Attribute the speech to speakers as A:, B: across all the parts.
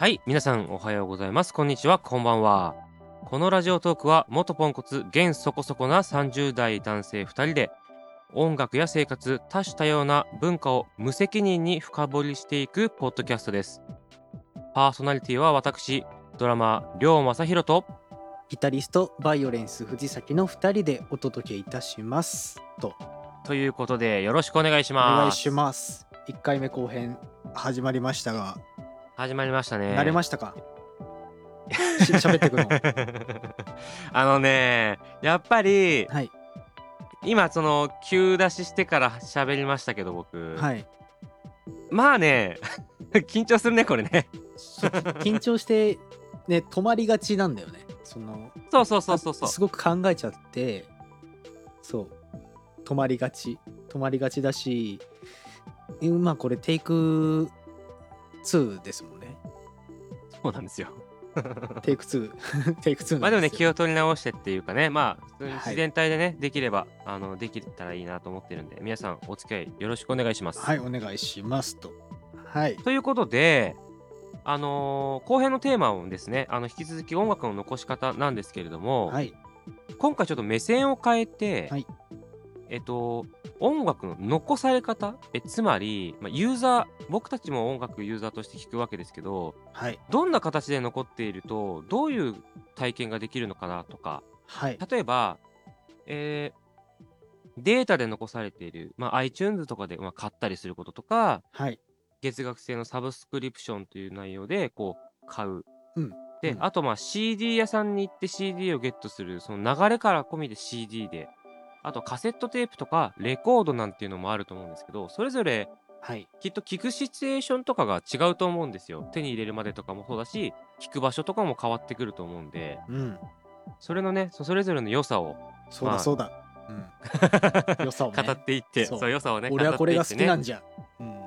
A: はい、皆さんおはようございます。こんにちは、こんばんは。このラジオトークは、元ポンコツ、現そこそこな30代男性2人で、音楽や生活、多種多様な文化を無責任に深掘りしていくポッドキャストです。パーソナリティは私、ドラマー、りょうまさひろと、
B: ギタリストバイオレンス藤崎の2人でお届けいたしますと
A: ということで、よろしくお願いし
B: お
A: ます。
B: 願いします1回目後編始まりましたが、
A: 始まりましたね。
B: 慣れましたか？し喋ってくの。
A: あのね、やっぱり、
B: はい。
A: 今その急出ししてから喋りましたけど僕、
B: はい。
A: まあね 緊張するねこれね。
B: 緊張してね止まりがちなんだよね。その
A: そうそうそうそうそう。
B: あすごく考えちゃってそう。止まりがち。止まりがちだしまあこれテイク2ですもんね。
A: そうなんですよ。
B: テイク2テイク2
A: まあでもね気
B: を
A: を取り直してっていうかねまあ自然体でね、できればあのできたらいいなと思ってるんで皆さんお付き合いよろしくお願いします、
B: はいお願いしますと。はい。
A: ということであのー後編のテーマをですねあの引き続き音楽の残し方なんですけれども、
B: はい。
A: 今回ちょっと目線を変えて、
B: はい
A: えっと音楽の残され方？えつまり、まあ、ユーザー僕たちも音楽ユーザーとして聞くわけですけど
B: はい。
A: どんな形で残っているとどういう体験ができるのかなとか。
B: はい。
A: 例えば、えーデータで残されている、まあ、iTunes とかで、まあ、買ったりすることとか
B: はい。
A: 月額制のサブスクリプションという内容でこう買う。
B: うん。
A: で、
B: うん。
A: あとまあ CD 屋さんに行って CD をゲットするその流れから込みで CD であとカセットテープとかレコードなんていうのもあると思うんですけどそれぞれ
B: はい。
A: きっと聞くシチュエーションとかが違うと思うんですよ。手に入れるまでとかもそうだし聞く場所とかも変わってくると思うんで。
B: うん。
A: それのねそそれぞれの良さをまあ
B: そうだそうだ、うん、良さをね。
A: 語っていって
B: そう。
A: 良さをね
B: 俺はこれが好きなん
A: じ
B: じゃ、うん、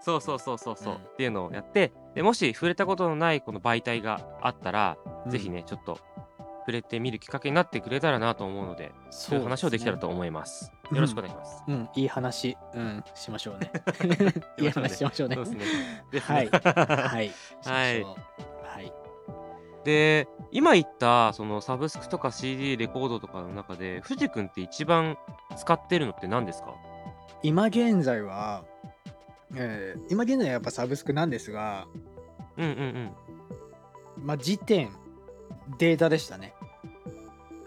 A: そうそうそうそうそう、
B: うん。
A: っていうのをやってでもし触れたことのないこの媒体があったら、ぜひねちょっと触れてみるきっかけになってくれたらなと思うので
B: そ
A: そういう話をできたら
B: と
A: と思います。
B: うん。
A: よろしくお願いします、
B: うんいい話うんしましょうね。いい話しましょうね。
A: そうですね。
B: は
A: ね。
B: い。はい。
A: はい。
B: はい。
A: で今言ったそのサブスクとか CD レコードとかの中で藤君って一番使ってるのって何ですか？
B: 今現在は、えー今現在はやっぱサブスクなんですが
A: うんうんうん。
B: まあ時点データでしたね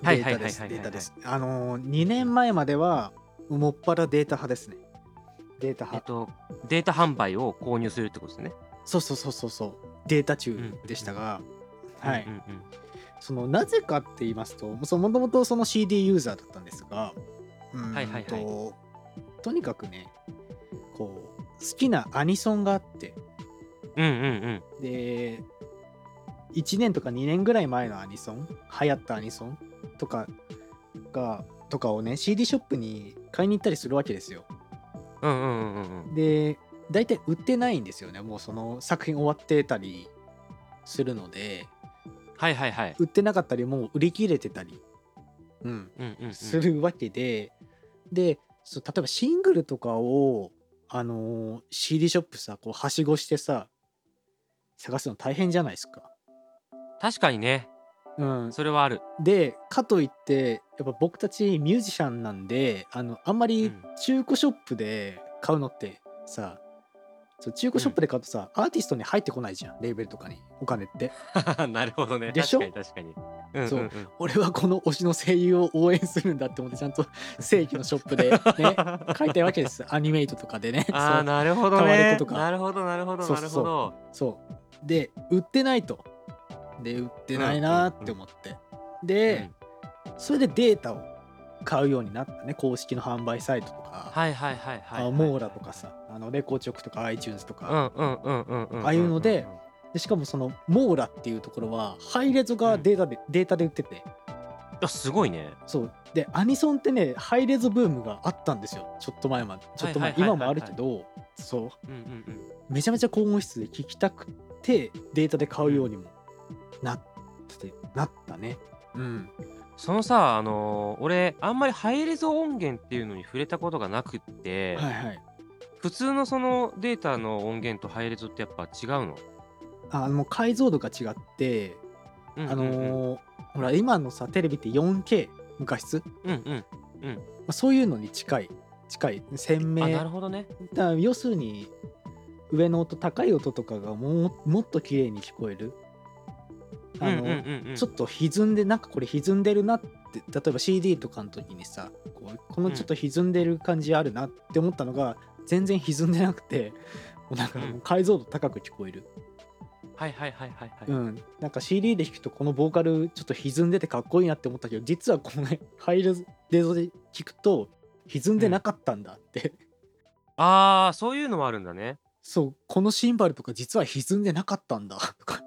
A: はいはい
B: データです
A: はいはいはい。
B: データです。あのー2年前まではもっぱらデータ派ですね。データ派。
A: えっとデータ販売を購入するってことですね。
B: そうそうそうそうそう。データ中でしたが、はい、
A: うんうんうん。
B: そのなぜかって言いますともともとその CD ユーザーだったんですが
A: はいはいは
B: とにかくねこう好きなアニソンがあって。
A: うんうんうん。
B: で1年とか2年ぐらい前のアニソン流行ったアニソンとかがとかをね CD ショップに買いに行ったりするわけですよ。
A: うんうんうんうん。うん
B: で大体売ってないんですよねもうその作品終わってたりするので。
A: はいはいはい。
B: 売ってなかったりもう売り切れてたり、うん、
A: うんうんうん
B: するわけで、でそう例えばシングルとかを、あのー CD ショップさこうはしごしてさ探すの大変じゃないですか。
A: 確かにね。
B: うん、
A: それはある。
B: でかといってやっぱ僕たちミュージシャンなんであのあんまり
A: うん。
B: 中古ショップで買うのってさ、そう中古ショップで買うとさ、アーティストに入ってこないじゃんレーベルとかにお金って。
A: なるほどね。
B: でしょ？
A: 確かに確かに。うん
B: そうん。
A: ん
B: 俺はこの推しの声優を応援するんだって思ってちゃんと 正規のショップでね買いたいわけです。アニメイトとかでね。
A: ああなるほどね。なるほどなるほどな
B: そうそうそう。
A: るほど。
B: そう。で売ってないとで売ってないなーって思って、で、それでデータを買うようになったね。公式の販売サイトとか、
A: はいはいはいはい
B: あモーラとかさ。あのレコチョクとか iTunes と
A: う
B: か、ああいうので。でしかもそのモーラっていうところはハイレゾがデータで、データで売ってて。
A: あすごいね。
B: そう。でアニソンってねハイレゾブームがあったんですよ。ちょっと前まで。ちょっと前今もあるけど。そう。
A: うんうんうん。
B: めちゃめちゃ高音質で聴きたくてデータで買うようにもなってなったね。うん。
A: そのさあのー俺あんまりハイレゾ音源っていうのに触れたことがなくって、
B: はいはい。
A: 普通のそのデータの音源とハイレゾってやっぱ違うの？
B: あの解像度が違って、
A: うんうんうん。
B: あのーほら今のさテレビって 4K 無画質、ま
A: うんうん。
B: あ、そういうのに近い近い。鮮明
A: あなるほどね。
B: だ要するに上の音高い音とかがもうもっと綺麗に聞こえるあの、
A: うんうんうんうん。
B: ちょっと歪んでなんかこれ歪んでるなって例えば CD とかの時にさこうこのちょっと歪んでる感じあるなって思ったのが、全然歪んでなくてもうなんかもう解像度高く聞こえる、
A: はいはいはいはいはい、
B: うん。なんか CD で弾くとこのボーカルちょっと歪んでてかっこいいなって思ったけど実はこのねハイレゾで聞くと歪んでなかったんだって、
A: ああそういうのもあるんだね。
B: そうこのシンバルとか実は歪んでなかったんだとか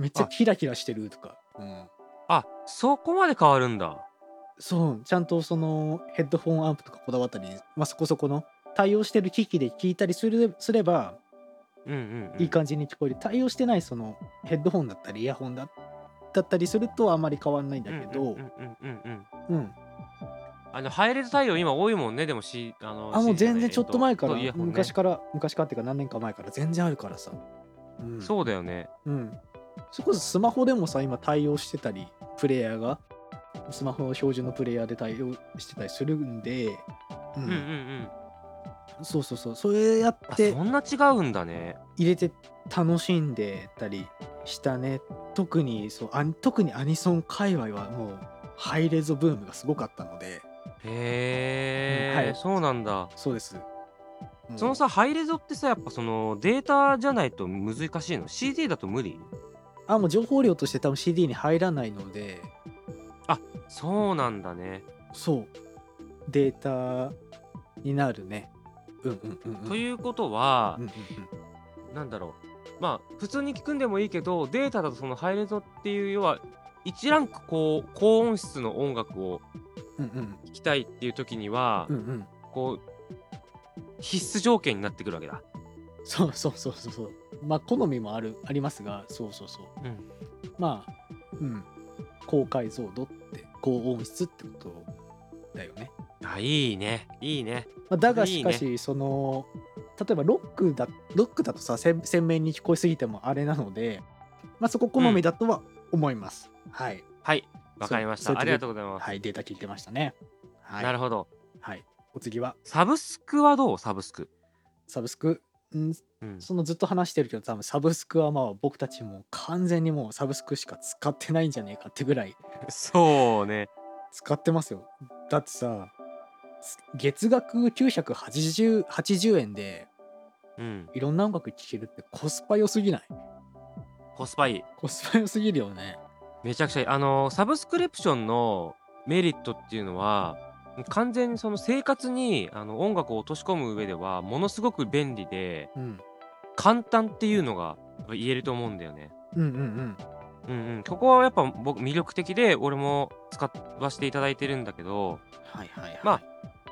B: めっちゃキラキラしてるとか、うん、
A: あそこまで変わるんだ。
B: そうちゃんとそのヘッドフォンアンプとかこだわったり、まあ、そこそこの対応してる機器で聞いたりするすれば
A: うんうん、うん、
B: いい感じに聞こえる、対応してないそのヘッドホンだったりイヤホンだだったりするとあまり変わんないんだけど、
A: うんうんうんうんうん
B: うん。
A: あのハイレゾ対応今多いもんねでもしあの
B: あもう全然ちょっと前から、
A: ね。
B: 昔から昔からっていうか何年か前から全然あるからさ、うん、
A: そうだよね。
B: うん、それこそスマホでもさ今対応してたりプレイヤーがスマホの標準のプレイヤーで対応してたりするんで、う
A: うんうんうん。
B: そうそうそう。それやっ
A: あ
B: て
A: そんな違うんだね。
B: 入れて楽しんでたりしたね。特にそうアニ特にアニソン界隈はもうハイレゾブームがすごかったので。
A: へえ、
B: うんはい。
A: そうなんだ。
B: そうです。うん。
A: そのさハイレゾってさやっぱそのデータじゃないと難しいの？CD だと無理？
B: あもう情報量として多分 CD に入らないので。
A: そうなんだね。
B: そう。データになるね。うんうんうんうん。
A: ということは
B: うんうんうん
A: なんだろう。まあ普通に聞くんでもいいけどデータだとそのハイレゾっていう要は1ランクこう高音質の音楽を
B: うんうん。
A: 聴きたいっていう時には、
B: うんうん。
A: こう必須条件になってくるわけだ。
B: そうそうそうそうそうまあ好みもあるありますがそうそうそう。
A: うん、
B: まあうん。高解像度って高音質ってことだよね、
A: あいいね。いいね。
B: まあ、だがしかしその例えばロックだロックだとさ鮮鮮明に聞こえすぎてもあれなのでまあそこ好みだとは思います、はい。
A: はい。わかりました。ありがとうございます。
B: はいデータ聞いてましたね。はい。
A: なるほど。
B: はい。お次は。
A: サブスクはどう？サブスク。
B: サブスク？ん
A: うん、
B: そのずっと話してるけど多分サブスクはまあ僕たちも完全にもうサブスクしか使ってないんじゃねえかってぐらい
A: そうね。
B: 使ってますよだってさ月額980 80円で
A: うん
B: いろんな音楽聴けるってコスパ良すぎない？
A: コスパいい。
B: コスパ良すぎるよね
A: めちゃくちゃいい。あのサブスクリプションのメリットっていうのは完全にその生活にあの音楽を落とし込む上ではものすごく便利で
B: うん
A: 簡単っていうのが言えると思うんだよね。
B: うんうんうん。
A: うんうん、ここはやっぱ僕魅力的で俺も使わせていただいてるんだけど
B: はいはいはい。
A: まあ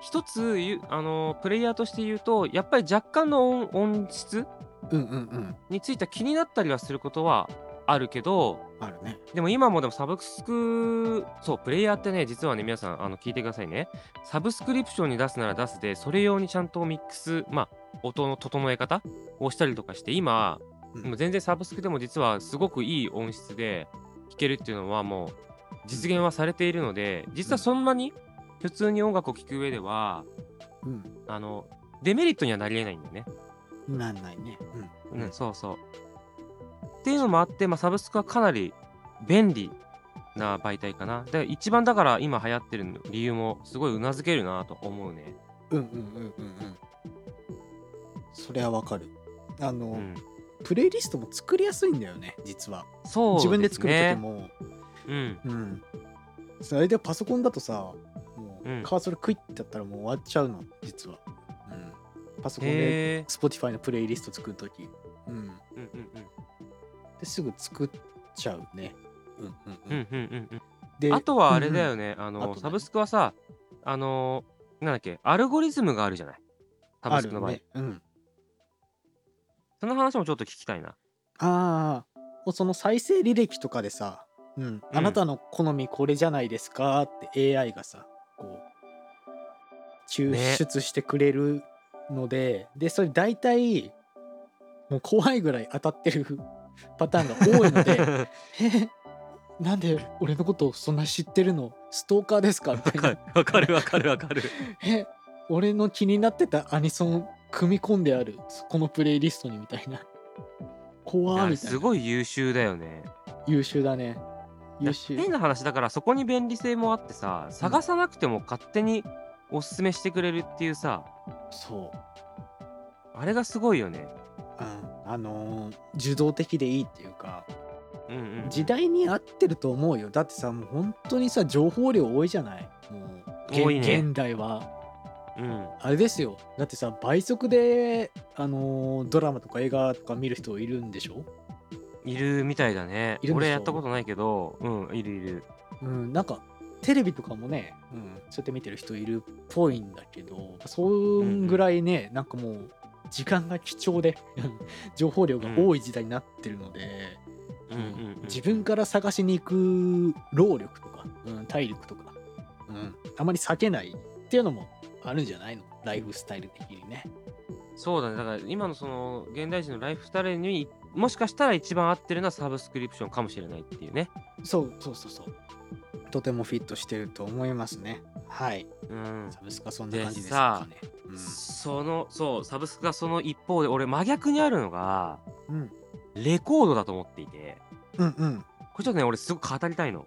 A: 一つあのプレイヤーとして言うとやっぱり若干の音音質
B: うんうんうん。
A: については気になったりはすることはあるけど
B: あるね。
A: でも今もでもサブスクそうプレイヤーってね実はね皆さんあの聞いてくださいね。サブスクリプションに出すなら出すでそれ用にちゃんとミックスまあ音の整え方をしたりとかして今
B: うん
A: もう全然サブスクでも実はすごくいい音質で聴けるっていうのはもう実現はされているので実はそんなに普通に音楽を聴く上では
B: うん
A: あのデメリットにはなりえないんだよね。
B: なんないねうん
A: うん、そうそう。っていうのもあって、まあ、サブスクはかなり便利な媒体かな。で一番だから今流行ってる理由もすごいうなずけるなと思うね。
B: うんうんうんうんうんそれはわかるあの、
A: うん、
B: プレイリストも作りやすいんだよね実は。
A: そうね。
B: 自分で作る時も。
A: うん。
B: うん。それでパソコンだとさもう
A: うん。
B: カーソルクイッてやったらもう終わっちゃうの実は、うん、パソコンで。Spotify のプレイリスト作る時。うん。
A: うんうん
B: ですぐ作っちゃうね。うんうん
A: う
B: うん。
A: ん。うんうんうんうん。
B: で
A: あとはあれだよね、あ
B: あ
A: の、
B: とね。
A: サブスクはさ、あのなんだっけ、アルゴリズムがあるじゃない。サブ
B: あ
A: スクの場合。
B: るね。うん
A: その話もちょっと聞きたいな。
B: ああその再生履歴とかでさ、うん、あなたの好みこれじゃないですか？って AI がさこう抽
A: ね
B: 出してくれるので、でそれ大体もう怖いぐらい当たってる パターンが多いので えなんで俺のことをそんな知ってるの？ストーカーですか？みたいな。
A: わかるわかるわかる。
B: え俺の気になってたアニソン組み込んであるこのプレイリストにみたいな。い怖
A: や
B: みたいな
A: すごい優秀だよね。
B: 優秀だね。優秀。
A: 変な話だからそこに便利性もあってさ探さなくても勝手におすすめしてくれるっていうさ
B: そう。
A: あれがすごいよね。
B: うん、あのー受動的でいいっていうか
A: うんうん。
B: 時代に合ってると思うよ。だってさもう本当にさ情報量多いじゃない？もう現
A: 多いね。
B: 現代は
A: うん。
B: あれですよ。だってさ倍速で、あのードラマとか映画とか見る人いるんでしょ？
A: いるみたいだね。
B: いる
A: 俺やったことないけどうんいるいる。
B: うんなんかテレビとかもね、うん、そうやって見てる人いるっぽいんだけどそんぐらいね、なんかもう時間が貴重で 情報量が多い時代になってるので、
A: うんうんうん。
B: 自分から探しに行く労力とか、うん、体力とか、うん、あまり避けないっていうのもあるんじゃないの？ライフスタイル的にね。
A: そうだねだから今のその現代人のライフスタイルにもしかしたら一番合ってるのはサブスクリプションかもしれないっていうね
B: そうそうそうそう。とてもフィットしてると思いますね。はい。
A: うん
B: サブスクはそんな感じですかね。
A: そのそうサブスクがその一方で俺真逆にあるのが
B: うん。
A: レコードだと思っていて
B: うんうん。
A: これちょっとね俺すごく語りたいの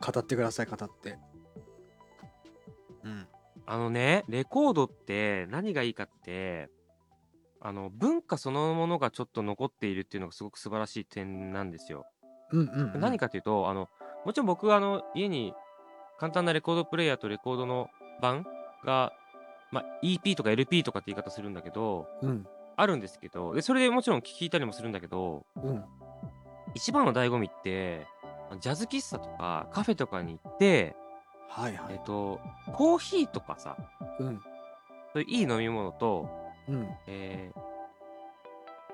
B: 語ってください、語って。うん。
A: あのねレコードって何がいいかってあの文化そのものがちょっと残っているっていうのがすごく素晴らしい点なんですよ。
B: うんうん、うん。
A: 何かっていうとあのもちろん僕あの家に簡単なレコードプレイヤーとレコードの版が、まあ、EP とか LP とかって言い方するんだけど
B: うん。
A: あるんですけどでそれでもちろん聴いたりもするんだけど
B: うん。
A: 一番の醍醐味ってジャズ喫茶とかカフェとかに行って、
B: はいはい。
A: えっとコーヒーとかさ
B: うん。
A: そういういい飲み物と
B: うん。
A: えー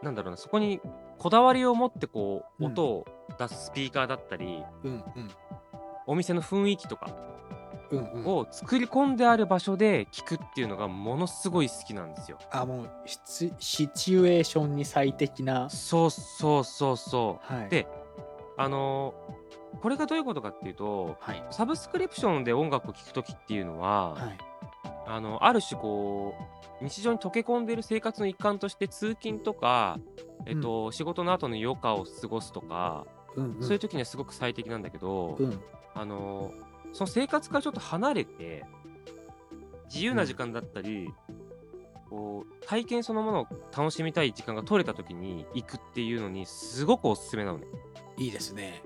A: なんだろうなそこにこだわりを持ってこう
B: うん
A: 音を出すスピーカーだったり、
B: うん。うん。
A: お店の雰囲気とか
B: うん。うん。
A: を作り込んである場所で聞くっていうのがものすごい好きなんですよ。
B: あ、もうシチ、シチュエーションに最適な。
A: そうそうそうそう。
B: はい。
A: であのーこれがどういうことかっていうと
B: はい。
A: サブスクリプションで音楽を聴く時っていうのは、
B: はい。
A: あのある種こう日常に溶け込んでいる生活の一環として通勤とか、えっと仕事の後の余暇を過ごすとか、
B: うん、うん。
A: そういう時にはすごく最適なんだけど、
B: うん。
A: あのその生活からちょっと離れて自由な時間だったり、こう体験そのものを楽しみたい時間が取れた時に行くっていうのにすごくおすすめなのね
B: いいですね。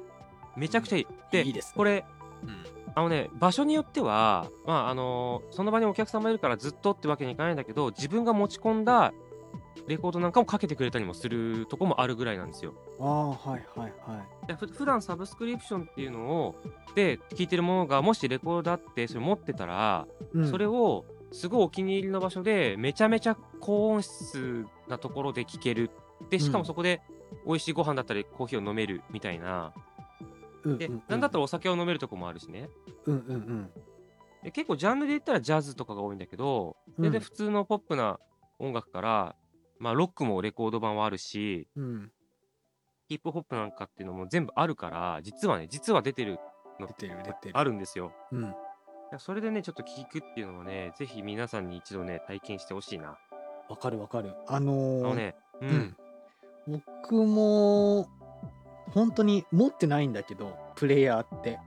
A: めちゃくちゃいい。で
B: いいですね
A: これ
B: うん。
A: あのね場所によってはまああのその場にお客様いるからずっとってわけにいかないんだけど自分が持ち込んだレコードなんかもかけてくれたりもするとこもあるぐらいなんですよ。
B: ああ、はいはいはい。
A: でふ普段サブスクリプションっていうのをで聴いてるものがもしレコードだってそれ持ってたら、
B: うん、
A: それをすごいお気に入りの場所でめちゃめちゃ高音質なところで聴けるでしかもそこで美味しいご飯だったりコーヒーを飲めるみたいなで
B: うんうんうん、
A: なんだったらお酒を飲めるとこもあるしね
B: うんうんうん。
A: で結構ジャンルで言ったらジャズとかが多いんだけど全然普通のポップな音楽から、まあロックもレコード版はあるし
B: うん。
A: ヒップホップなんかっていうのも全部あるから実はね実は出てるの
B: 出てる出てる。
A: あるんですよ
B: うん。
A: それでねちょっと聞くっていうのをねぜひ皆さんに一度ね体験してほしいな
B: わかるわかる。あの
A: あ
B: ー
A: のねうん、
B: うん僕も本当に持ってないんだけどプレイヤーって。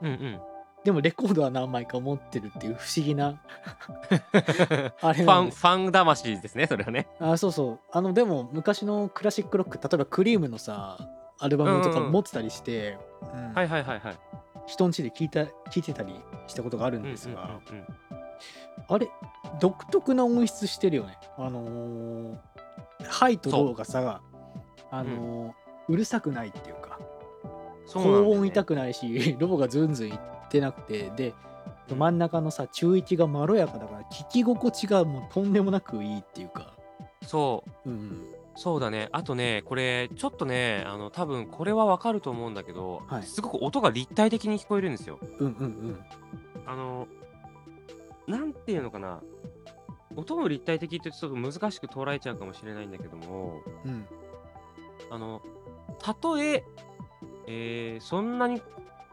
A: うんうん。
B: でもレコードは何枚か持ってるっていう不思議な あれ
A: ファンファン魂ですねそれはね。
B: あそうそう。あのでも昔のクラシックロック例えばクリームのさアルバムとか持ってたりして、うん。
A: はいはいはいはい。
B: 人ん家で聞いた聞いてたりしたことがあるん
A: うんうん
B: ですが、
A: うんうん。
B: あれ独特な音質してるよね。あのーハイとローがさあのーうるさくないっていうか高音痛くないし ロボがズンズンいってなくてで真ん中のさ中域がまろやかだから聞き心地がもうとんでもなくいいっていうか。
A: そう。
B: うん
A: そうだね。あとねこれちょっとねあの多分これはわかると思うんだけど、
B: はい。
A: すごく音が立体的に聞こえるんですよ。
B: うんうんうん。
A: あのなんていうのかな。音も立体的ってちょっと難しく捉えちゃうかもしれないんだけども
B: うん。
A: あのたとええーそんなに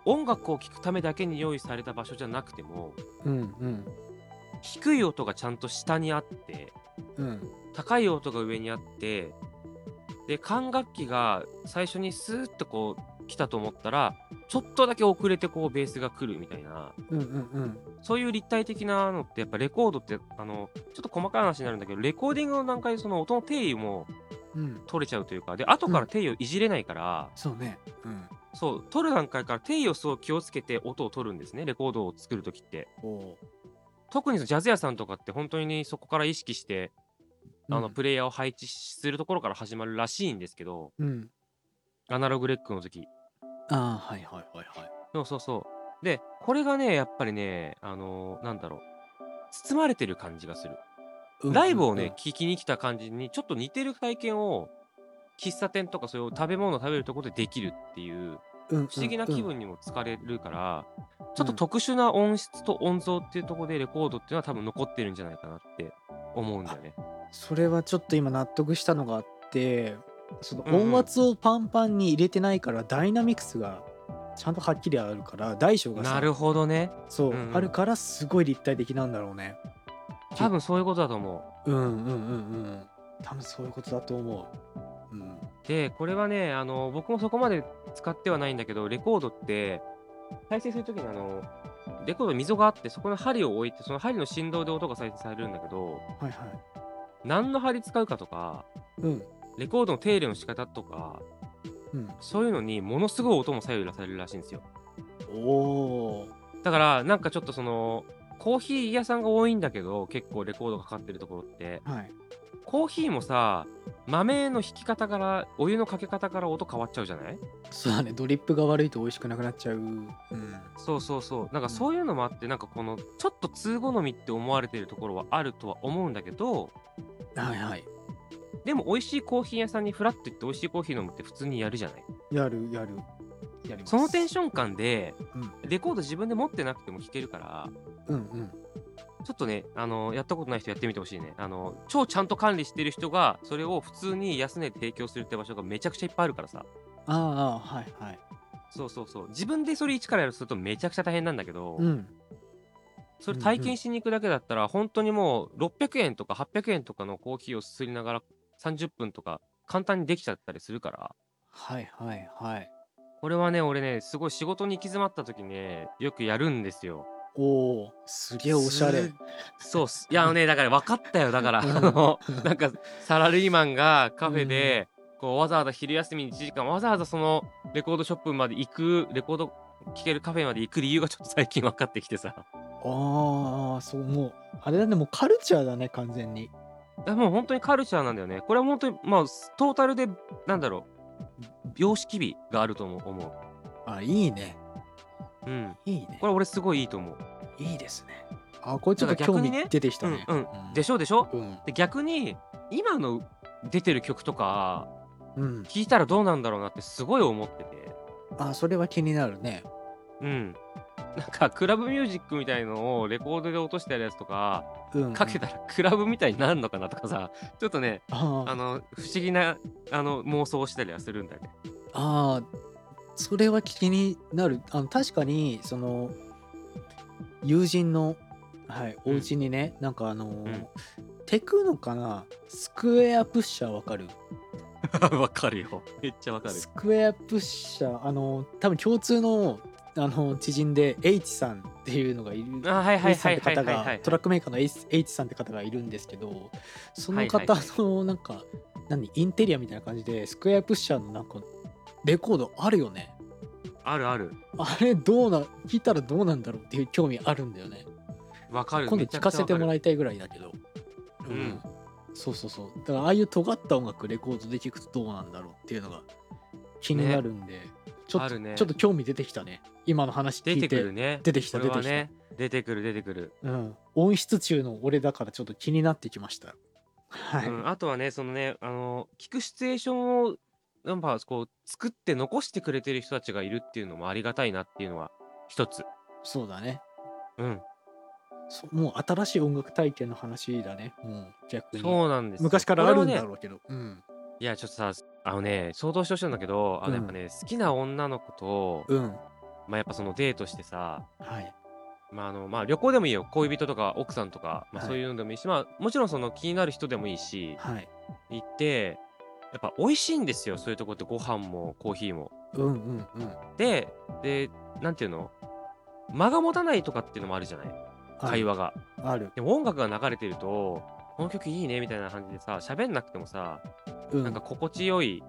A: 音楽を聴くためだけに用意された場所じゃなくても
B: うんうん。
A: 低い音がちゃんと下にあって
B: うん。
A: 高い音が上にあってで管楽器が最初にスーッとこう来たと思ったらちょっとだけ遅れてこうベースが来るみたいな。
B: うんうんうん。
A: そういう立体的なのってやっぱレコードってあのちょっと細かい話になるんだけどレコーディングの段階でその音の定位も
B: うん。
A: 取れちゃうというか。で後から定位をいじれないから、
B: そうね。うん。
A: そう。取る段階から定位をすごい気をつけて音を取るんですね。レコードを作る時って。
B: お
A: 特にそのジャズ屋さんとかって本当にそこから意識してあの
B: うん
A: プレイヤーを配置するところから始まるらしいんですけど。
B: うん。
A: アナログレックの時。
B: ああはいはいはいはい。
A: そうそうそう。でこれがねやっぱりねあのーなんだろう。包まれてる感じがする。
B: うん
A: ライブをね、
B: うん
A: 聞きに来た感じにちょっと似てる体験を喫茶店とかそういう食べ物を食べるところでできるっていう
B: うん
A: 不思議な気
B: うん
A: 分にも疲れるから、ちょっと特殊な音質と音像っていうところでレコードっていうのは多分残ってるんじゃないかなって思うんだよね。
B: それはちょっと今納得したのがあってその音圧をパンパンに入れてないからダイナミクスがちゃんとはっきりあるから大小がさ
A: なるほどね。
B: そう、
A: うんうん。
B: あるからすごい立体的なんだろうね
A: 多分そういうことだと思う。
B: うんうんうんうん。多分そういうことだと思う。うん。
A: で、これはね、あの僕もそこまで使ってはないんだけど、レコードって再生するときにあのレコードに溝があって、そこの針を置いて、その針の振動で音が再生されるんだけど、
B: はいはい。
A: 何の針使うかとか、
B: うん。
A: レコードの手入れの仕方とか、
B: うん。
A: そういうのにものすごい音も左右されるらしいんですよ。
B: おお
A: だから、なんかちょっとその、コーヒー屋さんが多いんだけど、結構レコードかかってるところって、
B: はい。
A: コーヒーもさ、豆の引き方から、お湯のかけ方から音変わっちゃうじゃない？
B: そうだね。ドリップが悪いと美味しくなくなっちゃう。うん。
A: そうそうそう。なん
B: うん。
A: かそういうのもあって、なんかこの、ちょっと通好みって思われてるところはあるとは思うんだけど、
B: はいはい。
A: でも美味しいコーヒー屋さんにフラッと行って美味しいコーヒー飲むって普通にやるじゃない？
B: やるやる
A: そのテンション感で、
B: うん。
A: レコード自分で持ってなくても弾けるから、
B: うんうん。
A: ちょっとね、あの、やったことない人やってみてほしいね。あの、超ちゃんと管理してる人が、それを普通に安値で提供するって場所がめちゃくちゃいっぱいあるからさ。
B: ああはいはい。
A: そうそうそう。自分でそれ一からやるとするとめちゃくちゃ大変なんだけど、
B: うん。
A: それ体験しに行くだけだったら、本当にもう600円とか800円とかのコーヒーをすすりながら30分とか簡単にできちゃったりするから、
B: はいはいはい
A: これはね、俺ね、すごい仕事に行き詰まった時ね、よくやるんですよ。
B: おおすげえおしゃれ
A: すそうっす。いや、あのね、だから分かったよ。だから、
B: うん
A: あの、なんか、サラリーマンがカフェで、こう、わざわざ昼休みに1時間、わざわざその、レコードショップまで行く、レコード聴けるカフェまで行く理由がちょっと最近分かってきてさ。
B: ああそうもうあれだねもうカルチャーだね完全に
A: いやもう本当にカルチャーなんだよね。これは本当に、まあ、トータルで、なんだろう、様式美があると思う。
B: あいいね
A: うん。
B: いいね
A: これ俺すごいいいと思う。
B: いいですねあこれちょっと興味出てきたね
A: うんうん。でしょでしょ？
B: うん
A: で、逆に、今の出てる曲とか、
B: うん
A: 聞いたらどうなんだろうなってすごい思ってて。
B: あそれは気になるね
A: うん。なんか、クラブミュージックみたいのをレコードで落としてあるやつとか、
B: うん
A: かけたらクラブみたいになるのかなとかさ、ちょっとね、
B: あ
A: の、不思議な、あの、妄想をしたりはするんだよね。
B: あー。それは気になる。あの確かにその友人のはいお家にね、なんかあのー
A: ん。
B: テクノかな？スクエアプッシャーわかる？
A: わかるよ。めっちゃわかる。
B: スクエアプッシャーあの多分共通のあの知人で H さんっていうのがいる H さんって方。がトラックメーカーの H, H さんって方がいるんですけどその
A: はい
B: 方
A: はい。
B: のなんか何インテリアみたいな感じでスクエアプッシャーのなんかレコードあるよね。
A: あるある。
B: あれどうな聞いたらどうなんだろうっていう興味あるんだよね。
A: わかる。
B: 今度聞かせても
A: い
B: らいたいぐらいだけど。
A: うん。
B: そうそうそう。だからああいう尖った音楽レコードで聞くとどうなんだろうっていうのが気になるんで、ちょっと、
A: ね。
B: ちょっと興味出てきたね。今の話聞
A: 出て。
B: いて
A: くるね。
B: 出てきた出てきた、
A: ね、出てくる出てくる。
B: うん、音質中の俺だからちょっと気になってきました。はい、
A: うん、あとはね、そのね、あの、聞くシチュエーションを、やっぱこう、作って残してくれてる人たちがいるっていうのもありがたいなっていうのは、一つ。
B: そうだね。
A: うん。
B: そもう新しい音楽体験の話だね。もう逆に。
A: そうなんですよ。
B: 昔からあるんだろうけど、うん
A: いや、ちょっとさ、あのね、想像してほしいんだけど、あの、
B: うん
A: やっぱね、好きな女の子と、
B: うん。
A: まあ、やっぱそのデートしてさ、
B: はい。
A: まあ、あの、まあ、旅行でもいいよ。恋人とか奥さんとか、まあ、
B: はい。
A: そういうのでもいいし、まあ、もちろんその気になる人でもいいし、
B: はい。
A: 行って、やっぱ美味しいんですよ。そういうとこってご飯もコーヒーも。
B: うんうんうん。
A: で、で、なんていうの？間が持たないとかっていうのもあるじゃない？会話が。
B: ある。
A: でも音楽が流れてると、この曲いいねみたいな感じでさ、喋んなくてもさ、
B: うん。
A: なんか心地よい、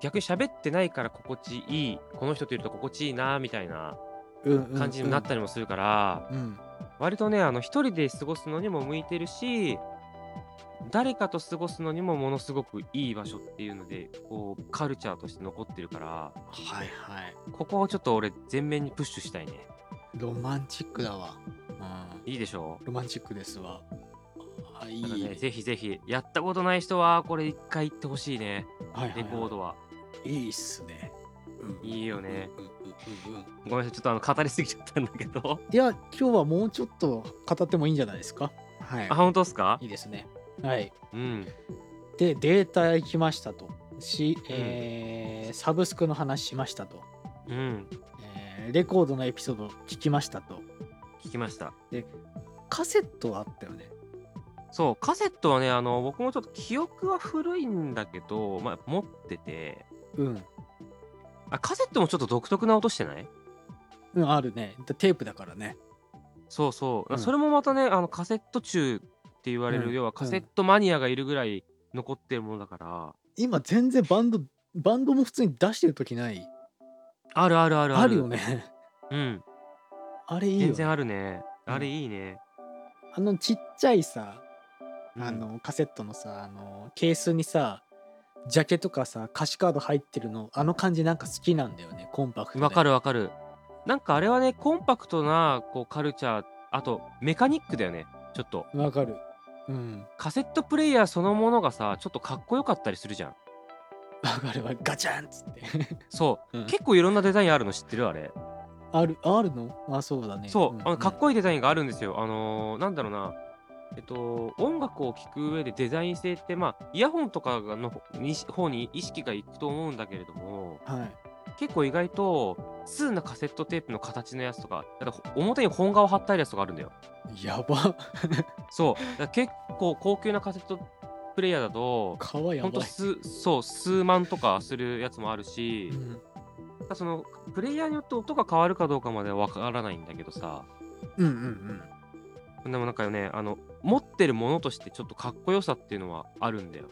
A: 逆に喋ってないから心地いい、この人といると心地いいなみたいな
B: うんうんうん。
A: 感じになったりもするから、
B: うん。
A: 割とね、あの、一人で過ごすのにも向いてるし、誰かと過ごすのにもものすごくいい場所っていうので、こう、カルチャーとして残ってるから、
B: はいはい。
A: ここをちょっと俺、全面にプッシュしたいね。
B: ロマンチックだわ。うん。
A: いいでしょ
B: ロマンチックですわあい。
A: だからね、
B: い
A: ぜひぜひ、やったことない人は、これ一回行ってほしいね、
B: はいはい
A: レコードは。
B: いいっすね。うん。
A: いいよね。
B: うんうんうんうん
A: ごめんなさい、ちょっとあの語りすぎちゃったんだけど。
B: いや今日はもうちょっと語ってもいいんじゃないですか？はい。
A: あ、本当ですか？
B: いいですね。はい。
A: うん。
B: でデータ行きましたと。し、えーサブスクの話しましたと、
A: うん。
B: えーレコードのエピソード聞きましたと。
A: 聞きました。
B: カセットあったよね
A: そう、カセットはね、あの、僕もちょっと記憶は古いんだけど、まあ、持ってて、
B: うん。
A: あ、カセットもちょっと独特な音してない？
B: うんあるね。でテープだからね。
A: そうそう。
B: うん。
A: それもまたね、あの、カセット中って言われる、
B: うん。
A: 要はカセットマニアがいるぐらい残ってるものだから、
B: 今全然バンドバンドも普通に出してる時ない。
A: あるあるある
B: ある。よ。ね。
A: うん。
B: あれいいよ、ね、
A: 全然あるね。
B: うん。
A: あれいいね。
B: あのちっちゃいさ
A: うん
B: あ、のカセットのさあのケースにさジャケとかさ歌詞カード入ってるのあの感じなんか好きなんだよねコンパクトで
A: わかるわかる。なんかあれはね、コンパクトなこうカルチャー、あとメカニックだよね。ちょっと。
B: わかるうん
A: カセットプレイヤーそのものがさ、ちょっとかっこよかったりするじゃん。
B: わかるわガチャンっつって
A: そう、
B: うん
A: 結構いろんなデザインあるの知ってるあれ。
B: あるあるの？あそうだね
A: そう、
B: ん
A: あのかっこいいデザインがあるんですよ。あのーなんだろうな。えっと、音楽を聴く上でデザイン性って、まあ、イヤホンとかのに方に意識がいくと思うんだけれども、
B: はい。
A: 結構意外と、通なカセットテープの形のやつとか、だから表に本革貼ってあるやつとかあるんだよ。
B: やば。
A: そう、結構高級なカセットプレイヤーだと、
B: 皮やばい。
A: ほんと数、そう、数万とかするやつもあるし、
B: うん。
A: その、プレイヤーによって音が変わるかどうかまではわからないんだけどさ、
B: うんうん
A: でもなんかね、あの、持ってるものとしてちょっとかっこよさっていうのはあるんだよ。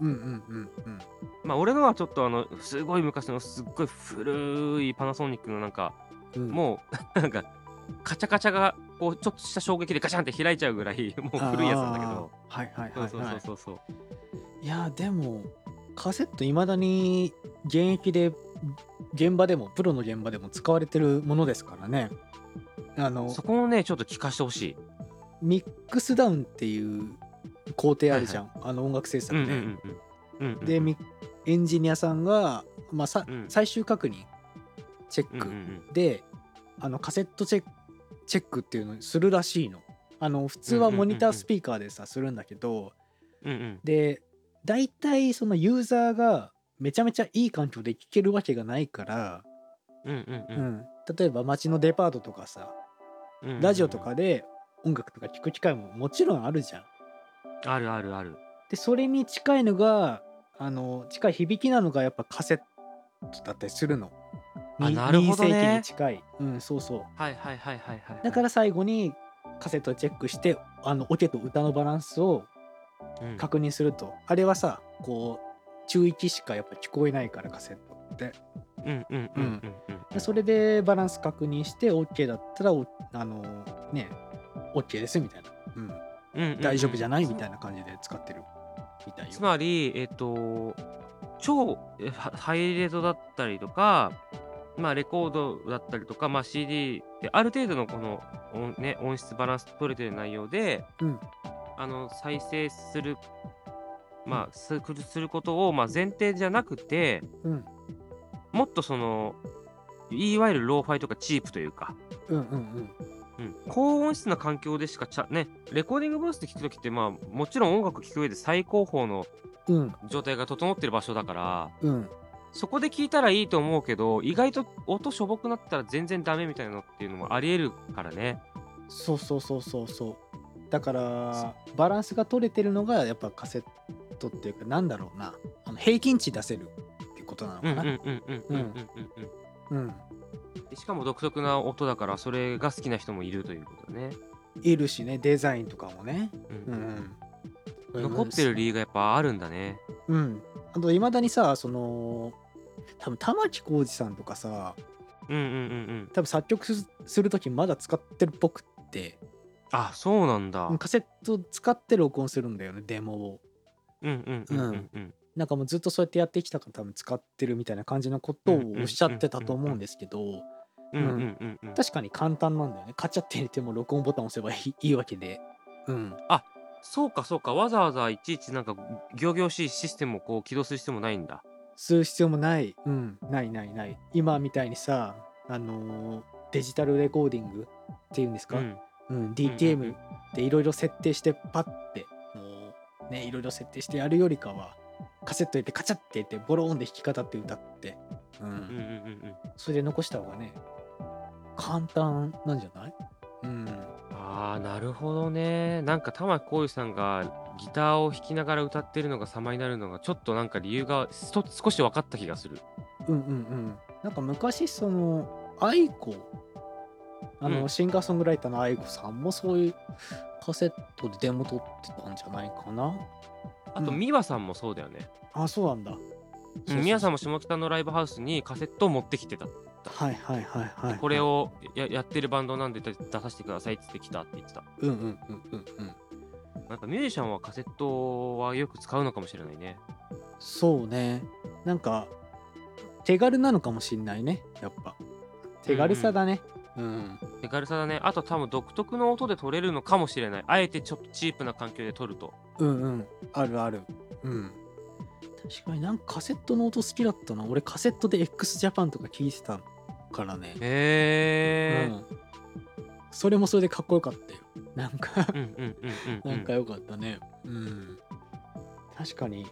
B: うんうんうんうんうん
A: まあ、俺のはちょっとあの、すごい昔のすっごい古いパナソニックのなんか、
B: うん
A: もう、なんか、カチャカチャが、こう、ちょっとした衝撃でガチャンって開いちゃうぐらい、もう古いやつなんだけど。
B: はいはい
A: そうそう
B: はいはい
A: そうそうそう。
B: いやでもカセットいまだに現役で現場でもプロの現場でも使われてるものですからねあの
A: そこをね、ちょっと聞かしてほしい。
B: ミックスダウンっていう工程あるじゃん、あの音楽制作で、
A: うんうんうんうん。うんうん
B: でミエンジニアさんが、まあさ
A: うん。
B: 最終確認チェッ
A: うんうん
B: クで、あのカセットチェックチェックっていうのをするらしいの。あの普通はモニタースピーカーでさするんだけど
A: うんうん。
B: で大体そのユーザーがめちゃめちゃいい環境で聴けるわけがないから、
A: うんうんう
B: うん。ん例えば街のデパートとかさ
A: うん。
B: ラジオとかで音楽とか聴く機会ももちろんあるじゃん。
A: あるあるある。
B: でそれに近いのがあの近い響きなのがやっぱカセットだったりするの。に
A: あなるほどね
B: 2世紀に近い。うんそうそう。
A: はいはいはいはいはい。
B: だから最後にカセットチェックしてあのオケと歌のバランスを
A: うん
B: 確認すると、あれはさこう中域しかやっぱ聞こえないからカセットって。
A: うんうんうんうんうん
B: でそれでバランス確認して OK だったらおあのね OK ですみたいな、うん。
A: うんうんうん。
B: 大丈夫じゃないみたいな感じで使ってるみたいよ。
A: つまり、えっ、と、超えハハイレゾだったりとか、まあ、レコードだったりとか、まあ、CD である程度のこの音,、ね、音質バランス取れてる内容で、
B: うん。
A: あの再生する、まあ、すすることを、まあ、前提じゃなくて、
B: うん。
A: もっとその、いわゆるローファイとかチープというか、
B: うんうんうん
A: うん、高音質な環境でしかちゃ、ね、レコーディングブースで聴くときって、まあ、もちろん音楽聴く上で最高峰の
B: うん。
A: 状態が整ってる場所だから
B: うん。
A: そこで聞いたらいいと思うけど意外と音しょぼくなったら全然ダメみたいなのっていうのもありえるからね。
B: そうそうそうそうそう。だからバランスが取れてるのがやっぱカセットっていうかなんだろうな。あの平均値出せるってことなのかな。
A: うんでしかも独特な音だからそれが好きな人もいるということだね。
B: いるしねデザインとかもね、
A: うん、
B: うん、
A: 残ってる理由がやっぱあるんだね。
B: うん。あといまだにさその多分玉置浩二さんとかさ
A: うんうんうんうん。
B: 多分作曲する時まだ使ってるっぽくって。
A: あそうなんだ。
B: カセット使って録音するんだよねデモを。
A: うんうんうんうん、うん、
B: なんかもうずっとそうやってやってきたから多分使ってるみたいな感じのことをおっしゃってたと思うんですけど
A: うんうんうん。うん
B: 確かに簡単なんだよね。カチャって入れても録音ボタン押せばいいいいわけで。うん。
A: そうかそうか。わざわざいちいちなんか仰々しいシステムをこう起動する必要もないんだ。
B: する必要もない。うん。ないないない。今みたいにさあのーデジタルレコーディングっていうんですか、
A: うん。
B: うん、
A: うんうん
B: DTM でいろいろ設定してパッてもうねいろいろ設定してやるよりかはカセット入れてカチャって入れてボローンで弾き語って歌って、うん。
A: うんうんうんうん。
B: それで残した方がね簡単なんじゃない？うん。
A: ああなるほどね。なんか玉置浩二さんがギターを弾きながら歌ってるのが様になるのがちょっとなんか理由が少し分かった気がする。
B: うんうんうん。なんか昔その愛子あの、
A: うん。
B: シンガーソングライターの愛子さんもそういうカセットでデモ撮ってたんじゃないかな？
A: あと
B: うん。
A: 美和さんもそうだよね。
B: あそうなんだ。
A: うん。美和さんも
B: し
A: 下北のライブハウスにカセットを持ってきてた
B: はいはいはいはい
A: これをややってるバンドなんで出出させてくださいって言ってきたって言ってた。
B: うんうんうんうんうん。
A: なんかミュージシャンはカセットはよく使うのかもしれないね。
B: そうね。なんか手軽なのかもしんないねやっぱ。手軽さだねうん、
A: 手軽さだね。あと多分独特の音で撮れるのかもしれない。あえてちょっとチープな環境で撮ると。
B: うん、うん。あるある。うん。確かになんかカセットの音好きだったな。俺カセットで x ジャパンとか聞いてたからね。
A: へえ
B: うん、それもそれでかっこよかったよ。なんか
A: うんうんうんうんうん
B: なんかよかったね。うん。確かに。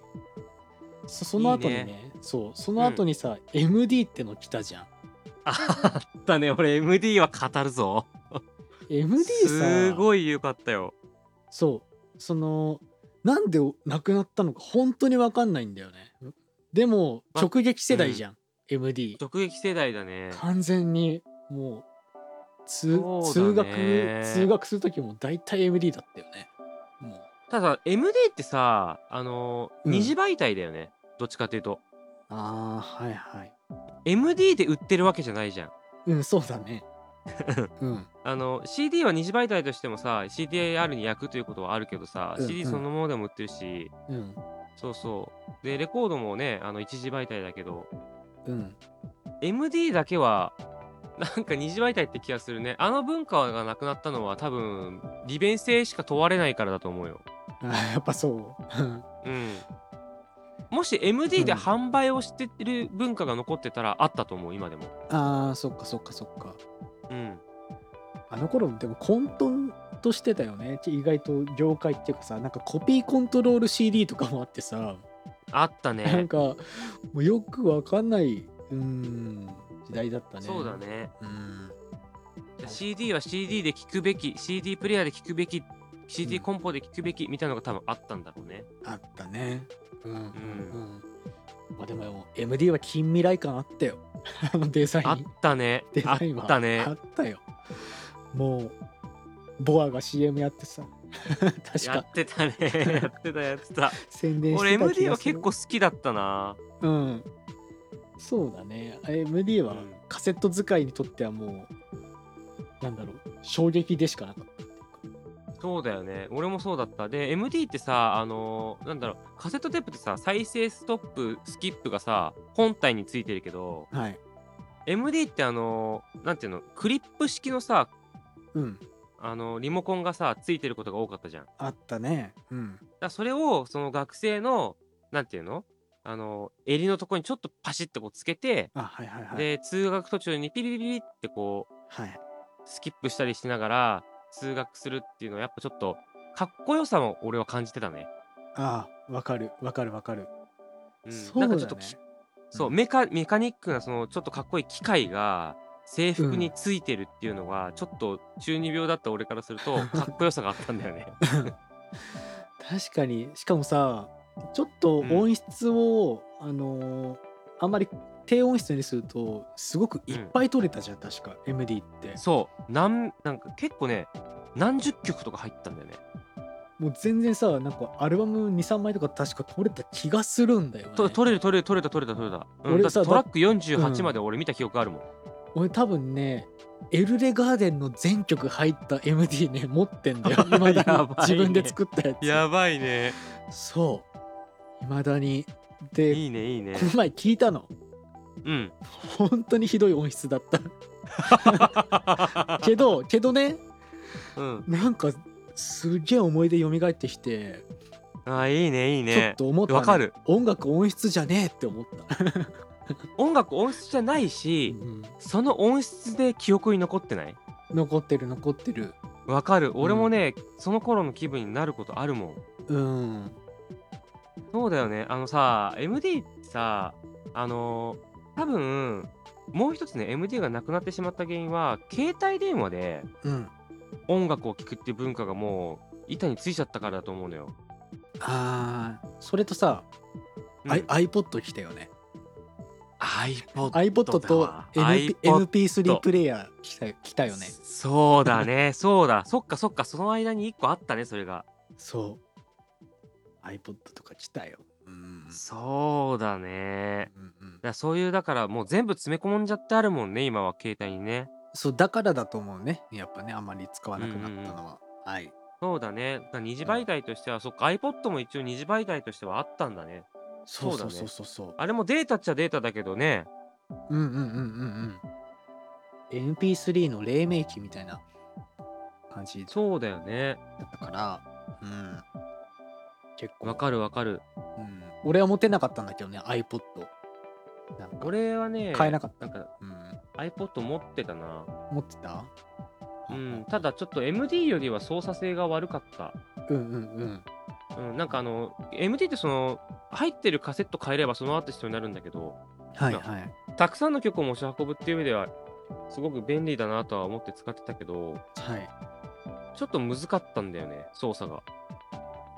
B: そその後にね
A: いいね。
B: そう。その後にさ、MD っての来たじゃん
A: あったね。俺 MD は語るぞ。
B: MD さ。
A: すごいよかったよ。
B: そう。そのなんでなくなったのか本当に分かんないんだよね。でも
A: ま
B: 直撃世代じゃん、MD
A: 直撃世代だね。
B: 完全にもう通
A: ね。
B: 通学通学する時も大体 MD だったよね。もう。
A: ただ MD ってさあのー
B: うん。
A: 二次媒体だよね。どっちかっていうと。
B: ああはいはい
A: MD で売ってるわけじゃないじゃん。
B: うんそうだね。うん。
A: あの CD は二次媒体としてもさ CDR に焼くということはあるけどさ、
B: うん
A: CD そのものでも売ってるし。
B: うん。
A: そうそう。でレコードもねあの一次媒体だけど
B: うん。
A: MD だけはなんか二次媒体って気がするね。あの文化がなくなったのは多分利便性しか問われないからだと思うよ。
B: あーやっぱそう。うん
A: うんもし MD で
B: うん。
A: 販売をしてる文化が残ってたらあったと思う今でも。
B: あーそっかそっかそっか。
A: うん。
B: あの頃でも混沌としてたよね。意外と業界っていうかさなんかコピーコントロール CD とかもあってさ。
A: あった
B: なん
A: ね
B: かもうよくわかんないうん時代だったね。
A: そうだね。
B: うん。
A: CD は CD で聴くべき CD プレイヤーで聴くべき CD
B: うん
A: コンポで聴くべきみたいなのが多分あったんだろうね。
B: あったねうんうんうん。まあでも MD は近未来感あったよ。デザイン。
A: あったね。あ
B: デザインは
A: ったね。
B: あったよ。もうボアが CM やってさ。確か。
A: やってたね。やってたやってた。
B: 宣伝して
A: 俺 MD は結構好きだったな。
B: うん。そうだね。あ MD は
A: うん。
B: カセット使いにとってはもうなんだろう。衝撃でしかなかった
A: そうだよね。俺もそうだった。で MD ってさあのーなんだろうカセットテープってさ再生ストップスキップがさ本体についてるけど
B: はい。
A: MD ってあのーなんていうのクリップ式のさ
B: うん。
A: あのリモコンがさついてることが多かったじゃん。
B: あったね。うん。
A: らそれをその学生のなんていうのあの襟のとこにちょっとパシッてこうつけて、
B: あはいはいはい。
A: で通学途中にピピピピピってこう
B: はい。
A: スキップしたりしながら通学するっていうのはやっぱちょっとかっこよさも俺は感じてたね。
B: あわかるわかるわかる、
A: うん。
B: そうだね。
A: なんかちょっときそうメカメカニックなそのちょっとかっこいい機械が制服についてるっていうのが、ちょっと中二病だった俺からすると かっこよさがあったんだよね。
B: 確かに。しかもさちょっと音質を、あのーあんまり低音質にするとすごくいっぱい取れたじゃん、確か。MD って。
A: そう。なんなんか結構ね何十曲とか入ったんだよね。
B: もう全然さなんかアルバム23枚とか確か取れた気がするんだよね。
A: と取れる取れる取れた取れた取れた。うん、
B: 俺さ
A: トラック
B: う
A: 48
B: ん。
A: まで俺見た記憶あるもん。
B: 俺多分ねエルレガーデンの全曲入った MD ね持ってんだよ。未だ
A: ね
B: 自分で作ったやつ。
A: やばいね。
B: そう。未だに。で
A: いいねいいね。
B: こ。の前聞いたの
A: うん。
B: 本当にひどい音質だった。けどけどね
A: うん。
B: なんかすげえ思い出蘇ってきて、
A: あいいねいい
B: ちょっ
A: ね。
B: と思った、ね、
A: わかる。
B: 音楽音質じゃねえって思った、
A: 音楽音質じゃないし、
B: うん。
A: その音質で記憶に残ってない？
B: 残ってる残ってる。
A: わかる。俺もね、その頃の気分になることあるもん。
B: うん。
A: そうだよね。あのさ MD ってさあのー多分もう一つね MD がなくなってしまった原因は携帯電話で
B: うん。
A: 音楽を聴くっていう文化がもう板についちゃったからだと思うのよ、
B: あーそれとさ、
A: うん、
B: I iPod 来たよね。
A: iPod
B: iPod と NP
A: iPod
B: MP3 プレイヤー来た来たよね。
A: そうだね。そうだ。そっかそっか。その間に1個あったねそれが。
B: そう。iPod とか来たよ。うん
A: そうだね。
B: うんうん。
A: だそういうだからもう全部詰め込んじゃってあるもんね今は携帯にね。
B: そうだからだと思うね。やっぱねあんまり使わなくなったのは、はい。
A: そうだね。だから二次媒体としては、そっか iPod も一応二次媒体としてはあったんだね。
B: そう
A: そうだね。
B: そうそうそうそう
A: あれもデータっちゃデータだけどね。
B: うんうんうんうんうん。MP3 の黎明期みたいな感じだ
A: そうだよね。
B: ったから。うん結構。
A: わかるわかる。
B: うん、俺は持てなかったんだけどね iPod なんか。
A: 俺はね
B: 買えなかった。
A: なんか
B: うん、
A: iPod 持ってたな。
B: 持ってた？
A: うん。ただちょっと MD よりは操作性が悪かった。
B: うんうんうん。
A: うん、なんかあの MD ってその入ってるカセット変えればそのアーティストになるんだけど
B: はいはい。
A: たくさんの曲を持ち運ぶっていう上ではすごく便利だなとは思って使ってたけど
B: はい。
A: ちょっと難かったんだよね操作が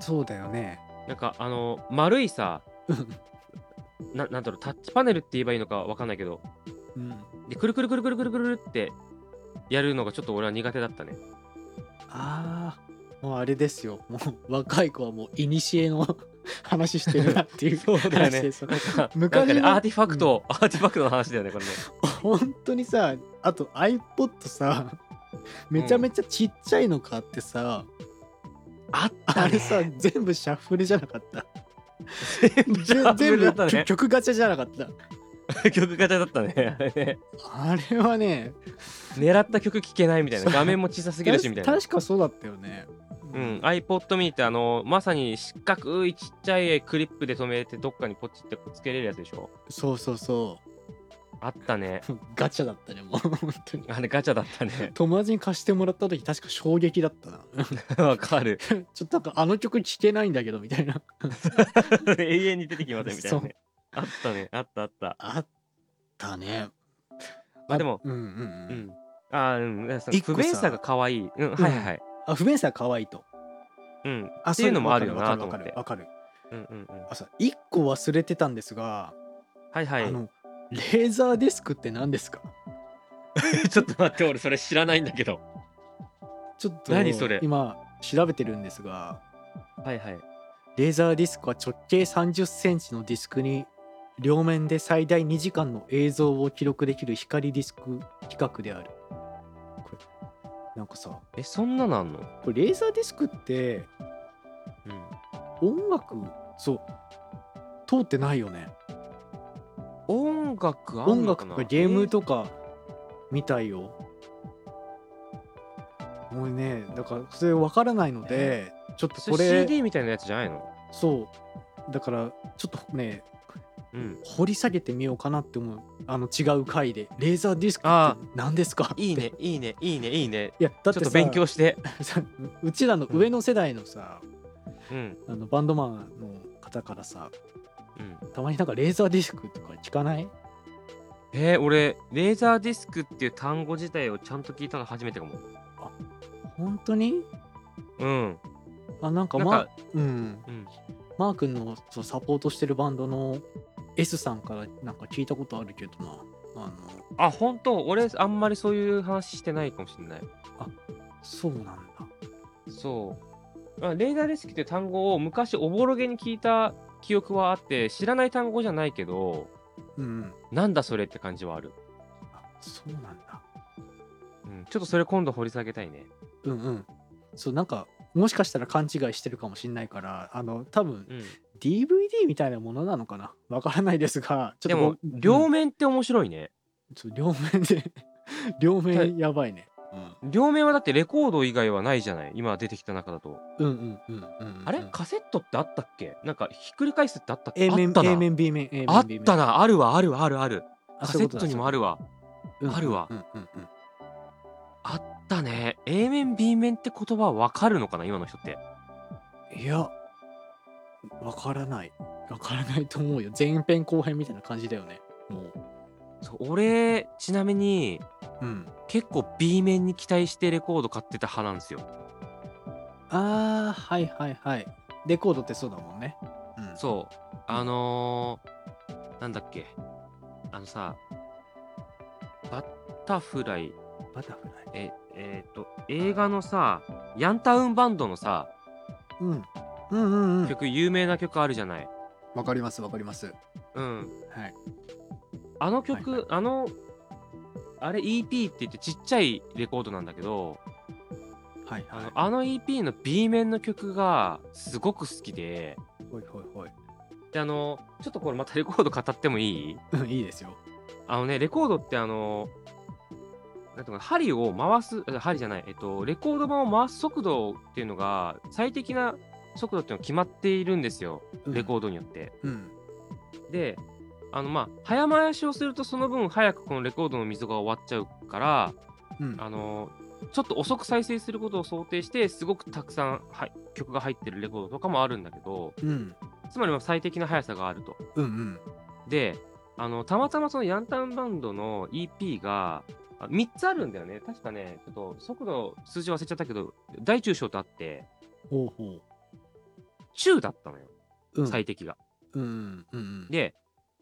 B: そうだよね。
A: なんかあの丸いさ
B: うん。
A: ななんだろうタッチパネルって言えばいいのかわかんないけど
B: うん。
A: でくるくるくるくるくるくるってやるのがちょっと俺は苦手だったね。
B: ああもうあれですよ。もう若い子はもう古の話してるなっていう
A: そうだよね。
B: 昔の
A: なんかねアーティファクト、 artifact の話だよねこれね。
B: 本当にさあと iPod さめちゃめちゃちっちゃいの買ってさ、
A: あっ
B: あ
A: たね。
B: れさ全部シャッフルじゃなかった。
A: 全部だったね。
B: 曲ガチャじゃなかった。
A: 曲ガチャだったね。あれね。
B: あれはね
A: 狙った曲聴けないみたいな。画面も小さすぎるしみたいな。
B: 確かそうだったよね。
A: うん、iPod mini ってあのまさに四角いちっちゃいクリップで止めてどっかにポチってつけれるやつでしょ？
B: そうそうそ
A: あったね。
B: う ガチャだったねもう本当に。
A: あれガチャだったね。
B: 友達に貸してもらった時確か衝撃だったな。
A: わかる。
B: ちょっとなんかあの曲聴けないんだけどみたいな。
A: 永遠に出てきませんみたいなね。あったね。あったあった。
B: あったね。
A: まあでも
B: うんうんう
A: うん。んあーうん不便さが可愛い。うんはいはいはい。
B: あ不便さが可愛いと。
A: うん。
B: あ
A: っていうのもあるよ
B: わかるわか
A: なと思って
B: るわかる
A: うんうんうん。
B: あさ一個忘れてたんですが、
A: はいはい。
B: あのレーザーディスクって何ですか？
A: ちょっと待って俺それ知らないんだけど。
B: ちょっと
A: 何それ？
B: 今調べてるんですが
A: はいはい。
B: レーザーディスクは直径30センチのディスクに両面で最大2時間の映像を記録できる光ディスク規格である。これなんかさ
A: えそんなのあんの？
B: これレーザーディスクって
A: うん。
B: 音楽そう通ってないよね
A: 音楽あん
B: 音
A: のかな？
B: 楽とかゲームとかみたいよ。もうねだからそれ分からないのでちょっと
A: それ
B: これ
A: CD みたいなやつじゃないの？
B: そう。だからちょっとね
A: うん。
B: 掘り下げてみようかなって思う。あの違う回で。レーザーディスク
A: あ
B: って何ですか？
A: いいねいいねいいねいいね。
B: いやだっさ
A: ちょってと勉強して。
B: さうちらの上の世代のさ、
A: うん。
B: あのバンドマンの方からさ
A: うん。
B: たまになんかレーザーディスクとか聞かない？
A: えー、俺レーザーディスクっていう単語自体をちゃんと聞いたの初めてかも。
B: 本当に？
A: うん。
B: あなんか
A: なんか
B: まうん。
A: うん。
B: マー君のそうサポートしてるバンドの S さんからなんか聞いたことあるけどな。あの
A: あ本当？俺あんまりそういう話してないかもしれない。
B: そうなんだ。
A: そう。あレーザーディスクっていう単語を昔おぼろげに聞いた記憶はあって知らない単語じゃないけど
B: うんうん。
A: なんだそれって感じはある、
B: あそうなんだ。
A: うん、ちょっとそれ今度掘り下げたいね。
B: うんうん。そうなんかもしかしたら勘違いしてるかもしれないからあの多分
A: うん。
B: DVD みたいなものなのかな？わからないですが ちょっと
A: でも
B: ご
A: 両面って面白いね、
B: そう両面で両面やばいね。
A: 両面はだってレコード以外はないじゃない？今出てきた中だと、
B: うんうんうんうんうん。
A: あれ？カセットってあったっけ？なんかひっくり返すってあったっけ
B: ？A 面
A: あったな。
B: A 面 B 面 A 面
A: あっ
B: B 面
A: たな。あるわあるわあるある。
B: あ
A: カセットにもあるわ。
B: そういう
A: あるわ。
B: うんうんうんうん
A: あったね。A 面 B 面って言葉わかるのかな？今の人って。
B: うんいや。わからない。わからないと思うよ。前編後編みたいな感じだよね。もう
A: そう俺ちなみに
B: うん。
A: 結構 B 面に期待してレコード買ってた派なんですよ。
B: あーはいはいはい。レコードってそうだもんね。うん。
A: そう。あのー、なんだっけ。あのさバッタフライ。
B: バタフライ。
A: ええー、と映画のさヤンタウンバンドのさ
B: うん。うんうんうん。
A: 曲有名な曲あるじゃない。
B: わかりますわかります。
A: うん。
B: はい
A: あの曲、
B: はいはい。
A: あのあれ EP って言ってちっちゃいレコードなんだけど
B: はいはい。
A: あのあの EP の B 面の曲がすごく好きで
B: ほいほいほい。
A: であのちょっとこれまたレコード語ってもいい？
B: うんいいですよ。
A: あのねレコードってあのなんていうのかな針を回すあ針じゃないえっとレコード盤を回す速度っていうのが最適な速度っていうのが決まっているんですよレコードによって、
B: うん。
A: であのまあ早回しをするとその分早くこのレコードの溝が終わっちゃうから
B: うん。
A: あのちょっと遅く再生することを想定してすごくたくさん、はい、曲が入ってるレコードとかもあるんだけど
B: うん。
A: つまりまあ最適な速さがあると。
B: うんうん。
A: であのたまたまそのヤンタウンバンドの EP があ3つあるんだよね。確かねちょっと速度数字忘れちゃったけど大中小とあって
B: ほうほ
A: 中だったのよ、
B: ううん。
A: 最適が。
B: うんうんうん。
A: で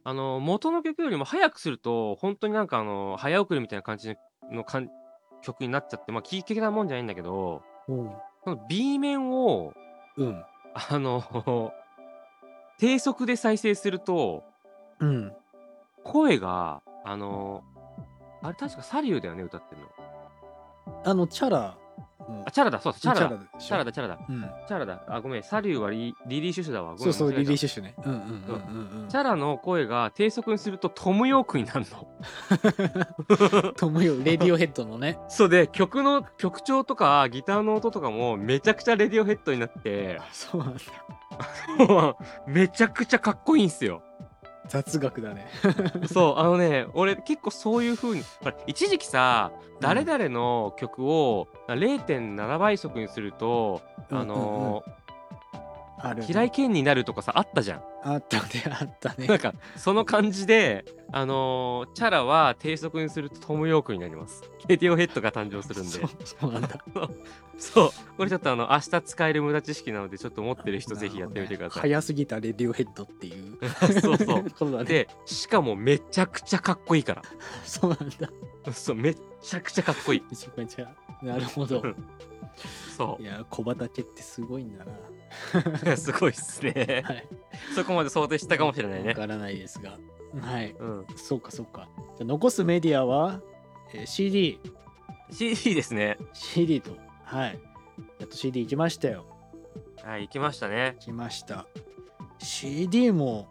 A: あの元の曲よりも早くすると本当になんかあの早送りみたいな感じのかん曲になっちゃってまあ聞けたもんじゃないんだけど
B: ほ
A: その B 面を
B: ううん。
A: あの 低速で再生すると
B: うん。
A: 声があのあれ確かサリューだよね歌ってるの。
B: あのチャラの
A: あチャラだそうだチャラだ。チャラだ。チャラだ
B: うん。
A: チャラだ。あごめんサリューはリリリー・シュシュだわ。ごめん
B: そうそうリリー・シュシュね。うんうんうんうんうん。
A: チャラの声が低速にするとトム・ヨークになるの。
B: トムヨレディオヘッドのね。
A: そうで曲の曲調とかギターの音とかもめちゃくちゃレディオヘッドになって。
B: そうなんだ。
A: もうめちゃくちゃかっこいいんすよ
B: 雑学だね。
A: そうあのね俺結構そういう風に一時期さ誰々の曲を0.7倍速にすると、あのー
B: あるね。
A: 平井堅になるとかさあったじゃん。
B: あったねあったね
A: なんかその感じで、あのーチャラは低速にするとトム・ヨークになります。レディオヘッドが誕生するんで
B: そう。そうなんだ
A: そう。これちょっとあの、明日使える無駄知識なので、ちょっと持ってる人ぜひやってみてください。
B: 早すぎたレディオヘッドっていう
A: そうそう。
B: ことだね
A: で、しかもめちゃくちゃかっこいいから。
B: そうなんだ
A: そう、めっちゃくちゃかっこいい。
B: めちゃめちゃなるほど
A: そ
B: いや小畑ってすごいんだな
A: う。すごいっすね。
B: はい
A: そこまで想定したかもしれないね。
B: わからないですがはい
A: うん。
B: そうかそうかじゃあ残すメディアは、えー CD
A: CD ですね。
B: CD とはいやっと CD 行きましたよ
A: はい、行きましたね。
B: 来ました CD も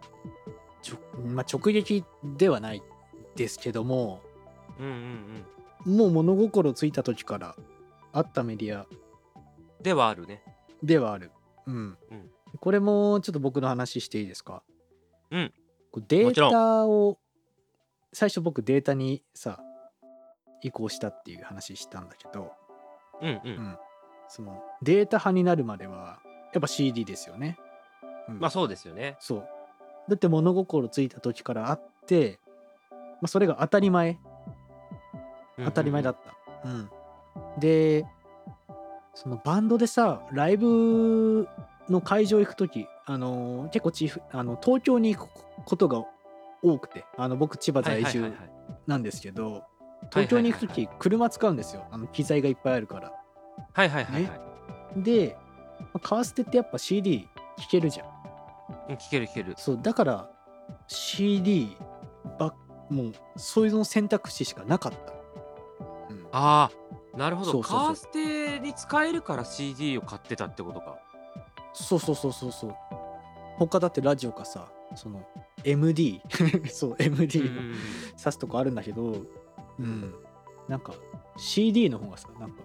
B: ちょ、まあ、直撃ではないですけども
A: うんうんうん。
B: もう物心ついた時からあったメディア
A: ではあるね。
B: ではあるうん、
A: うん
B: これもちょっと僕の話していいですか？
A: うん
B: こうデー
A: もちろん
B: タを最初僕データにさ移行したっていう話したんだけど、
A: うんう。
B: うんん、そのデータ派になるまではやっぱ CD ですよね。うん
A: まあそうですよね。
B: そう。だって物心ついた時からあって、まあ、それが当たり前当たり前だ
A: っ
B: った。うんでそのバンドでさライブの会場行く時あのー結構チーフあの東京に行くことが多くてあの僕千葉在住。なんですけど東京に行く時車使うんですよあの機材がいっぱいあるから。
A: はいはいはいはい。
B: で、まあカーステってやっぱ CD 聴けるじゃん。
A: うん聞ける聞ける。
B: そうだから CD ばもうそういうの選択肢しかなかった。うん
A: ああ、なるほど。カーステに使えるから CD を買ってたってことか。
B: そうそうそうそうそう。他だってラジオかさ、その MD、そう MD の
A: うんうんうん
B: 挿すとこあるんだけど、うん、なんか CD の方がさ、なんか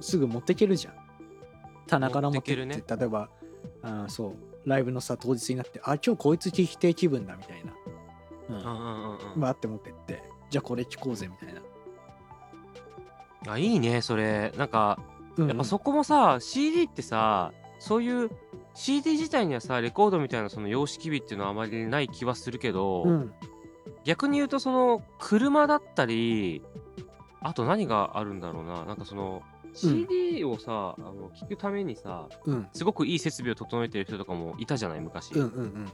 B: すぐ持ってけるじゃん。棚から持ってって、
A: 持ってけ
B: 例えば、あーそう、ライブのさ、当日になって、あ、今日こいつ聞きてえ気分だみたいな。うん
A: うんうんうんうん
B: バーって持ってって、じゃあこれ聞こうぜみたいな。
A: あいいねそれなんか
B: うんうん。
A: やっぱそこもさ、CD ってさそういう CD 自体にはさレコードみたいなその様式美っていうのはあまりない気はするけど、
B: うん、
A: 逆に言うとその車だったりあと何があるんだろうな。なんかその CD をさ、あの聞くためにさ
B: うん、
A: すごくいい設備を整えてる人とかもいたじゃない昔、
B: うん、うん、うん。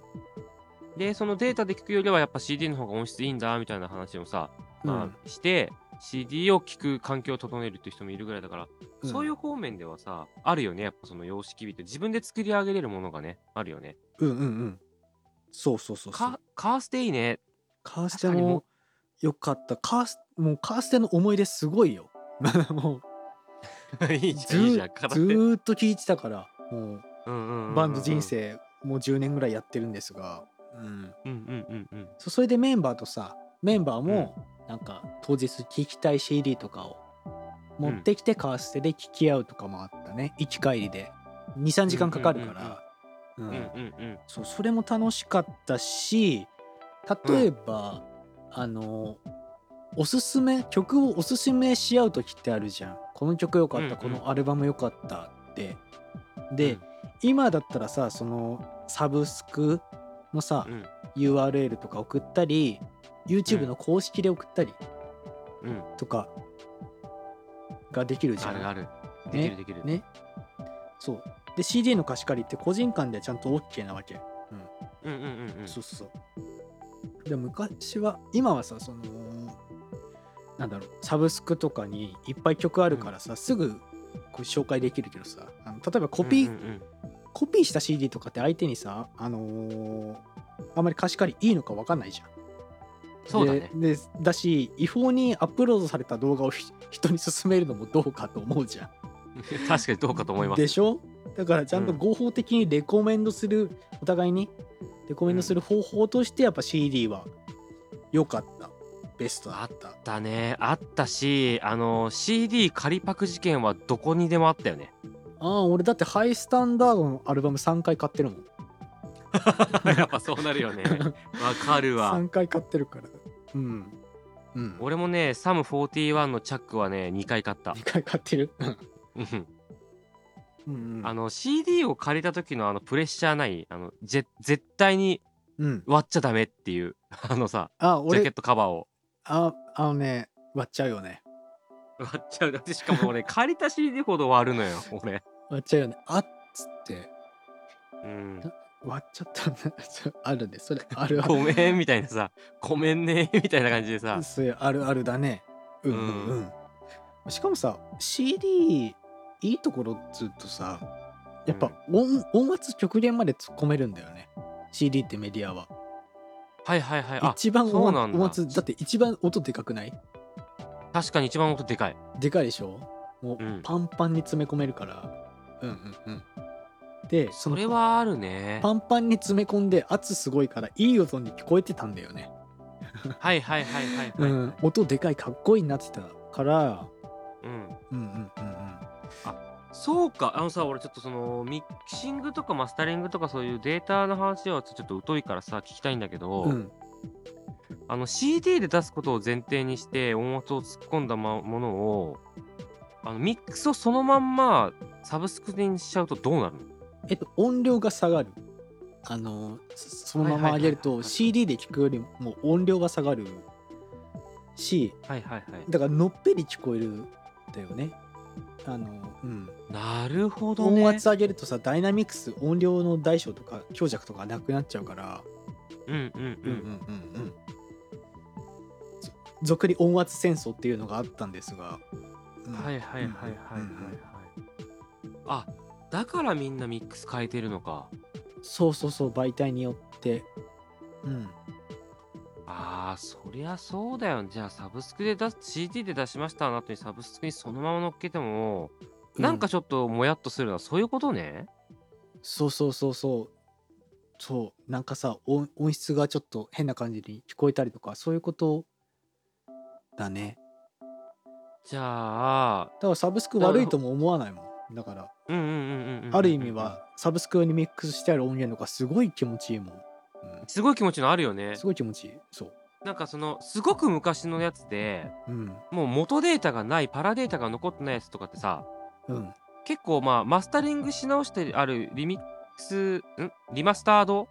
A: でそのデータで聞くよりはやっぱ CD の方が音質いいんだみたいな話をさ、まあ、して、CD を聞く環境を整えるっていう人もいるぐらいだから、
B: うん。
A: そういう方面ではさあるよね。やっぱその様式美って自分で作り上げれるものがねあるよね。
B: うん、うん、うん。そうそうそうそう。
A: カカーステいいね。
B: カーステ
A: 確かにも
B: もよかった。カースもうカーステの思い出すごいよ。もう。
A: いいじ
B: ず
A: ゃんいいじゃん。片手
B: ーっと聴いてたから、もう。
A: うんうんうんうん
B: バンド人生もう10年ぐらいやってるんですが、うん、
A: うんうんうんうん。
B: そそれでメンバーとさ、メンバーもなんか当日聴きたい CD とかを持ってきてカーステで聴き合うとかもあったね。行き帰りで。2、3時間かかるから。うん
A: うんうんうん。
B: そうそれも楽しかったし例えば、あのおすすめ曲をおすすめし合う時ってあるじゃん。この曲良かった、
A: うんうん。
B: このアルバム良かったって。で、
A: うん。
B: 今だったらさそのサブスクのさ、
A: うん。
B: URL とか送ったり YouTube の公式で送ったり
A: うん。
B: とかができるじゃん、
A: あるある。で
B: ね
A: きるできる、
B: ね？そう。で CD の貸し借りって個人間でちゃんと OK なわけ、うん、
A: うんうんうんうん。
B: そうそうそう。で昔は今はさそのなんだろうサブスクとかにいっぱい曲あるからさ、すぐこう紹介できるけどさあの例えばコピー、
A: うんうんうん。
B: コピーした CD とかって相手にさあのーあんまり貸し借りいいのか分かんないじゃん。
A: そうだね。
B: ででだし違法にアップロードされた動画をひ人に勧めるのもどうかと思うじゃん。
A: 確かにどうかと思います。
B: でしょ？だからちゃんと
A: うん。
B: 合法的にレコメンドする、お互いにレコメンドする方法としてやっぱ CD は良かった。ベストだった。
A: だね。あったしあの CD 仮パク事件はどこにでもあったよね。
B: ああ俺だってハイスタンダードのアルバム3回買ってるもん。
A: やっぱそうなるよね。わかるわ。
B: 3回買ってるからうん。うん。
A: 俺もねサム41のチャックはね2回買った。
B: 2回買ってる？
A: うん。
B: うんうん。
A: あの CD を借りた時のあのプレッシャーないあのぜ絶対に
B: うん。
A: 割っちゃダメっていうあのさ
B: あ
A: ジャケッ
B: 俺
A: トカバーを。
B: ああのね割っちゃうよね。
A: 割っちゃう。だってしかも俺借りた CD ほど割るのよ俺。
B: 割っちゃうよね。あっつって。
A: うん
B: 割っちゃったんだ。あるね。それ あるある。
A: ごめんみたいなさごめんねみたいな感じでさ。
B: それあるあるだね。うんうんうん、しかもさ CD いいところっつうとさやっぱ音,、音圧極限まで突っ込めるんだよね。CD ってメディアは。
A: はいはいはい。あ
B: 一番音音圧だって一番音でかくない？
A: 確かに一番音でかい。
B: でかいでしょ？もう
A: うん。
B: パンパンに詰め込めるから。うんうんうん。でその
A: それはあるね。
B: パンパンに詰め込んで圧すごいからいい音に聞こえてたんだよね。
A: はいはいはいはいはい、
B: うん、音でかいかっこいいなってたから、
A: うん、
B: うんうんうん
A: そうか。あのさ俺ちょっとそのミキシングとかマスタリングとかそういうデータの話はちょっと疎いからさ聞きたいんだけど、
B: うん。うん
A: あの CD で出すことを前提にして音圧を突っ込んだまものをあのミックスをそのまんまサブスクにしちゃうとどうなるの？
B: えっと音量が下がる。あのそそのまま上げると CD で聞くよりも音量が下がるし
A: はいはいはい。
B: だからのっぺり聞こえるんだよね。あのうん。
A: なるほどね。
B: 音圧上げるとさダイナミクス音量の大小とか強弱とかなくなっちゃうから。
A: うんうんう
B: うんんうんうん。うんそ俗に音圧戦争っていうのがあったんですが、うん。
A: はいはいはいはいはいはい。
B: うんうん。
A: あだからみんなミックス変えてるのか。
B: そうそうそう媒体によって。うん。
A: あーそりゃそうだよ。じゃあサブスクで出す CD で出しましたの後にサブスクにそのまま乗っけても、なんかちょっともやっとするのはそういうことね。
B: そうそうそうそう。そう。なんかさ音音質がちょっと変な感じに聞こえたりとかそういうことだね。
A: じゃあ
B: だからサブスク悪いとも思わないもんだからある意味はサブスクにミックスしてある音源とかすごい気持ちいいもん、うん。
A: すごい気持ちのあるよね。
B: すごい気持ちいい。そう。
A: なんかそのすごく昔のやつで
B: うん。
A: もう元データがないパラデータが残ってないやつとかってさ
B: うん。
A: 結構まあマスタリングし直してあるリミックスん？リマスタード？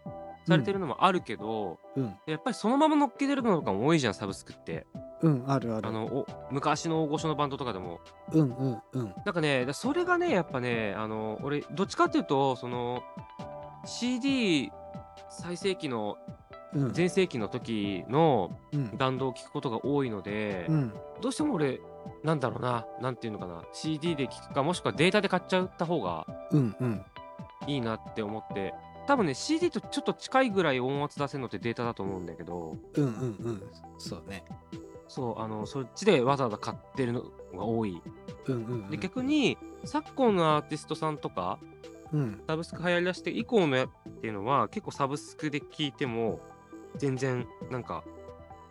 A: されてるのもあるけど、
B: うん。
A: やっぱりそのまま乗っけてるのとかも多いじゃんサブスクって
B: うんあるある。
A: あのお昔の大御所のバンドとかでも。
B: うんうんうん。
A: なんかねだそれがねやっぱねあの俺どっちかっていうとその CD 最盛期の
B: うん。
A: 全盛期の時の
B: うん。
A: バンドを聴くことが多いので、
B: うん。
A: どうしても俺なんだろうななんていうのかな CD で聴くかもしくはデータで買っちゃった方が
B: うんうん。
A: いいなって思って多分ね CD とちょっと近いぐらい音圧出せるのってデータだと思うんだけど。
B: うんうんうん。そうね
A: そうあのそっちでわざわざ買ってるのが多い。
B: うんうんうん
A: で逆に昨今のアーティストさんとか
B: うん。
A: サブスク流行りだして以降のやっていうのは結構サブスクで聴いても全然なんか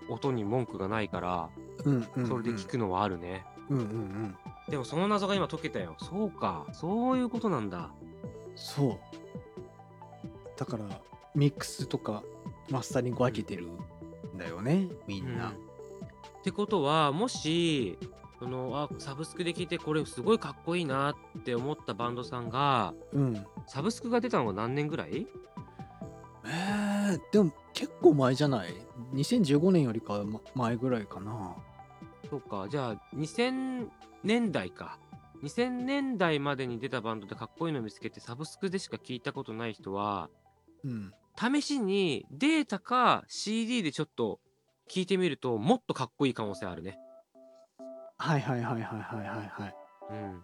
A: 音に文句がないから
B: うんうん
A: それで聞くのはあるね、
B: うんうんうん。
A: でもその謎が今解けたよ。そうか。そういうことなんだ。
B: そう。だからミックスとかマスタリング分けてるんだよねみんな、
A: ってことはもしそのあサブスクで聞いてこれすごいかっこいいなって思ったバンドさんが
B: うん。
A: サブスクが出たのが何年ぐらい？
B: えー、でも結構前じゃない？2015年よりか前ぐらいかな。
A: そうか。じゃあ2000年代か。2000年代までに出たバンドでかっこいいの見つけてサブスクでしか聞いたことない人は
B: うん。
A: 試しにデータか CD でちょっと聞いてみるともっとかっこいい可能性あるね。
B: はいはいはいはいはいはいはい。
A: うん。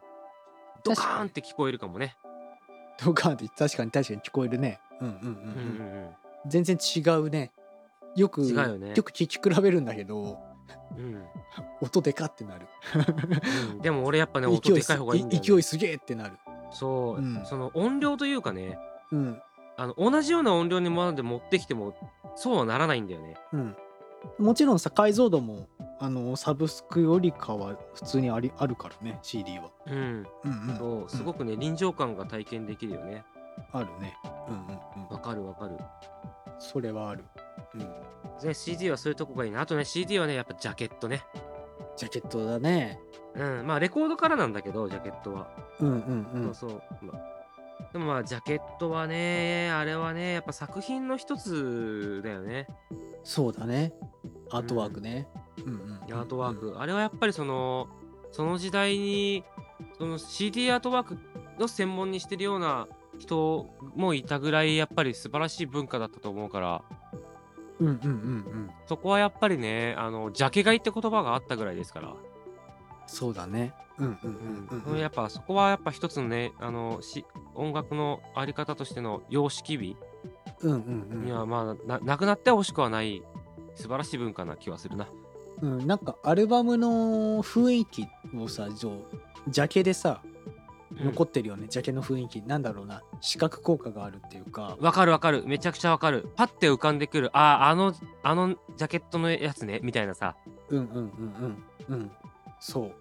A: ドカーンって聞こえるかもね。
B: ドカーンって確かに確かに聞こえるね。うんうんうん、
A: うん。うんうん
B: 全然違うね。よく
A: 違うよね。
B: よく聞き比べるんだけど
A: うん。
B: 音でかってなる。
A: うん。でも俺やっぱね 音ですかい方がいいんだよ、ね、
B: 勢いすげえってなる。
A: そう、
B: うん。
A: その音量というかね
B: うん。
A: あの同じような音量にまで持ってきてもそうはならないんだよね。
B: うんもちろんさ解像度もあのサブスクよりかは普通にありあるからね CD は。
A: うん。
B: うんうん。
A: そうすごくね臨場感が体験できるよね。
B: あるね。うんうんうん。
A: わかるわかる。
B: それはある。うん。
A: ね CD はそういうとこがいいな。あとね CD はねやっぱジャケットね。
B: ジャケットだね。
A: うん。まあレコードからなんだけどジャケットは、
B: うんうんうん。
A: そうそう、まあでもまあジャケットはねあれはねやっぱ作品の一つだよね
B: そうだね。アートワークね。うん。うん
A: アートワーク、あれはやっぱりそのその時代にその CD アートワークの専門にしてるような人もいたぐらいやっぱり素晴らしい文化だったと思うから。
B: うんうんうんうん。
A: そこはやっぱりねあのジャケ買いって言葉があったぐらいですから、
B: そうだね。うんうんうんうんうん。
A: やっぱそこはやっぱ一つのねあのし音楽のあり方としての様式美
B: うんうん
A: にはまあななくなってほしくはない素晴らしい文化な気はするな。
B: うん、うん、なんかアルバムの雰囲気をさジャケでさ残ってるよね、ジャケの雰囲気。なんだろうな。視覚効果があるっていうか。
A: わかるわかる。めちゃくちゃわかる。パッて浮かんでくるあああのあのジャケットのやつね。みたいなさ。
B: うんうんうんうん。うん。そう。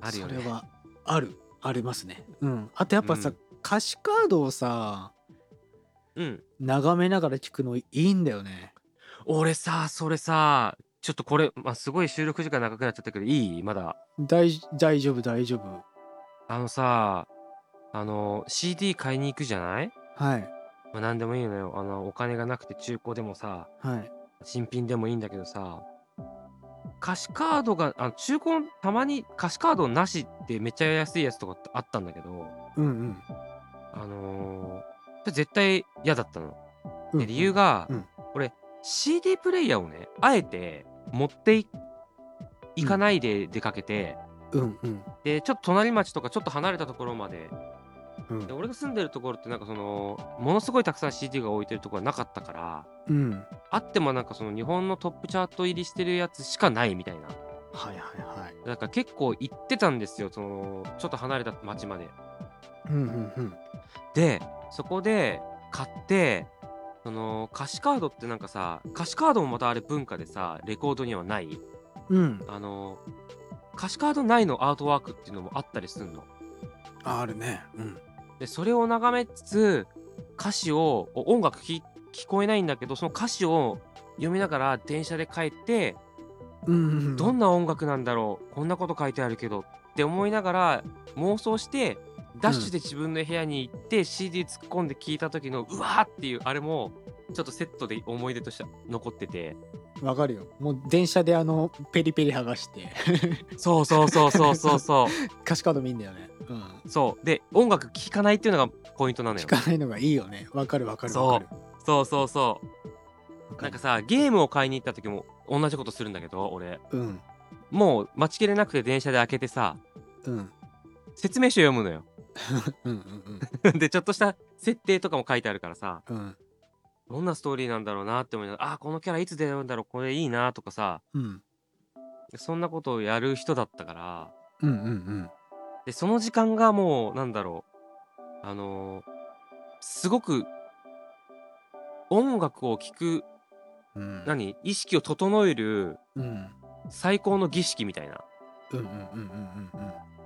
A: あるよね。
B: それはある。ありますね。うん。あとやっぱさ、
A: うん。
B: 歌詞カードをさ
A: うん。
B: 眺めながら聞くのいいんだよね。
A: 俺さそれさちょっとこれ、まあ、すごい収録時間長くなっちゃったけどいい？まだ。
B: 大大丈夫大丈夫。
A: あのさあの CD 買いに行くじゃない？
B: はい。
A: まあ、何でもいいのよ。あの、お金がなくて中古でもさ、
B: はい。
A: 新品でもいいんだけどさ、歌詞カードが、あの中古たまに歌詞カードなしってめっちゃ安いやつとかあったんだけど、
B: うんうん。
A: あのーそれ絶対嫌だったの。理由が、
B: うん。
A: 俺、CD プレイヤーをね、あえて持ってい行かないで出かけて、
B: うん。うん。
A: で、ちょっと隣町とかちょっと離れたところまで、
B: うん。
A: で俺が住んでるところってなんかその、ものすごいたくさん CD が置いてるところはなかったから、
B: うん。
A: あってもなんかその日本のトップチャート入りしてるやつしかないみたいな。
B: はいはいはい。
A: だから結構行ってたんですよ、その、ちょっと離れた町まで。
B: うんうんうん。
A: で、そこで買って、その歌詞カードってなんかさ、歌詞カードもまたあれ文化でさ、レコードにはない？
B: うん。
A: あの、歌詞カード内のアートワークっていうのもあったりするの。
B: あるね。うん。
A: で、それを眺めつつ、歌詞を、お音楽き聞こえないんだけど、その歌詞を読みながら電車で帰って、
B: うん。うん。
A: どんな音楽なんだろう？こんなこと書いてあるけどって思いながら妄想してダッシュで自分の部屋に行って CD 突っ込んで聞いた時のうわーっていうあれもちょっとセットで思い出として残ってて。
B: わかるよ。もう電車であのペリペリ剥がして。
A: そうそうそうそうそうそ
B: 歌詞カード見んだよね。うん。
A: うそう。で音楽聴かないっていうのがポイントなのよ。
B: 聞かないのがいいよね。わかるわかるわかる。
A: そう。そうそうなんかさゲームを買いに行った時も同じことするんだけど俺。
B: うん。
A: もう待ちきれなくて電車で開けてさ
B: うん。
A: 説明書読むのよ
B: うんうん
A: でちょっとした設定とかも書いてあるからさ
B: うん。うん
A: どんなストーリーなんだろうなって思いながら、あー、このキャラいつ出会うんだろう、これいいなとかさ、
B: うん。
A: そんなことをやる人だったから、
B: うんうん。
A: で、その時間がもう、なんだろう、あのーすごく、音楽を聴く、
B: うん。
A: 何意識を整える
B: うん。
A: 最高の儀式みたいな。
B: うんうんうんうんうんうん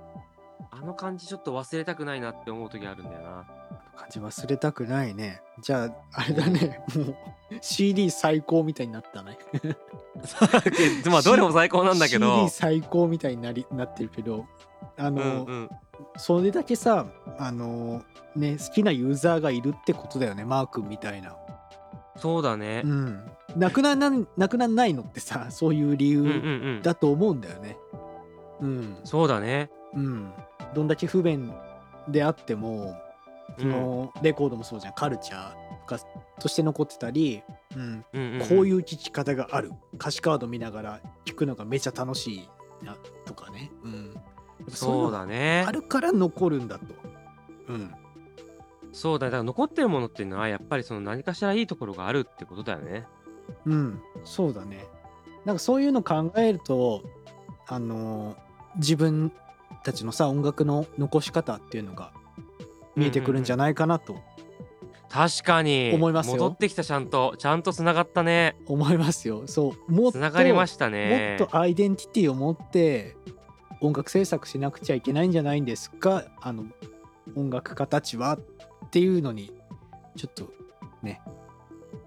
A: あの感じちょっと忘れたくないなって思う時あるんだよな。
B: 感じ忘れたくないねじゃああれだねもう CD 最高みたいになったね
A: まあ、どれも最高なんだけど
B: CD。最高みたいになりなってるけどあ
A: うん
B: の、
A: うん。
B: それだけさあのね好きなユーザーがいるってことだよねマー君みたいな
A: そうだね
B: う。んなくならなくならないのってさそういう理
A: うんうんう
B: 由
A: ん。
B: だと思うんだよねうん
A: そうだね。
B: うんどんだけ不便であってもそのレコードもそうじゃん。カルチャーとかとして残ってたり、うん、こういう聴き方がある。歌詞カード見ながら聴くのがめちゃ楽しいなとかね、うん、
A: そう
B: だ
A: だね
B: あ。るから残るんだと、うん、
A: そうだね。だから残ってるものっていうのはやっぱりその何かしらいいところがあるってことだよね。
B: うん、そうだね。なんかそういうの考えるとあの自分たちのさ音楽の残し方っていうのが見えてくるんじゃないかなと
A: 確かに
B: 思いますよ
A: 戻ってきたちゃんとちゃんとつながったね。
B: 思いますよそうもっと
A: つながりました
B: も
A: ね。
B: っとアイデンティティを持って音楽制作しなくちゃいけないんじゃないんですか？あの音楽家たちはっていうのにちょっとね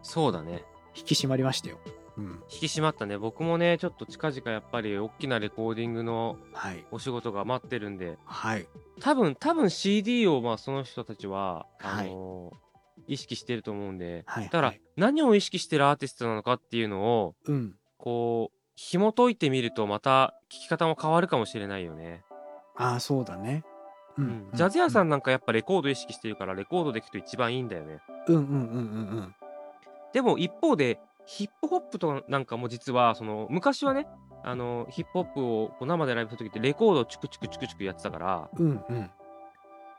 A: そうだね。
B: 引き締まりましたよ。うん、
A: 引き締まったね。僕もねちょっと近々やっぱり大きなレコーディングの
B: はい。
A: お仕事が待ってるんで。
B: はい。
A: 多分多分 CD をまあその人たちは、
B: はい。
A: あのー意識してると思うんで、
B: はい
A: だから
B: はい。
A: 何を意識してるアーティストなのかっていうのを
B: うん。
A: こう紐解いてみるとまた聴き方も変わるかもしれないよね。
B: ああそうだね。う
A: うん。ジャズ屋さ
B: ん
A: んなんかやっぱレコード意識してるからレコードで聴くと一番いいんだよね。
B: うんうんうんうんうん。
A: でも一方でヒップホップとかなんかも実はその昔はねあのヒップホップをこう生でライブする時ってレコードをチュクチュクチュクチュクやってたから
B: うんうん。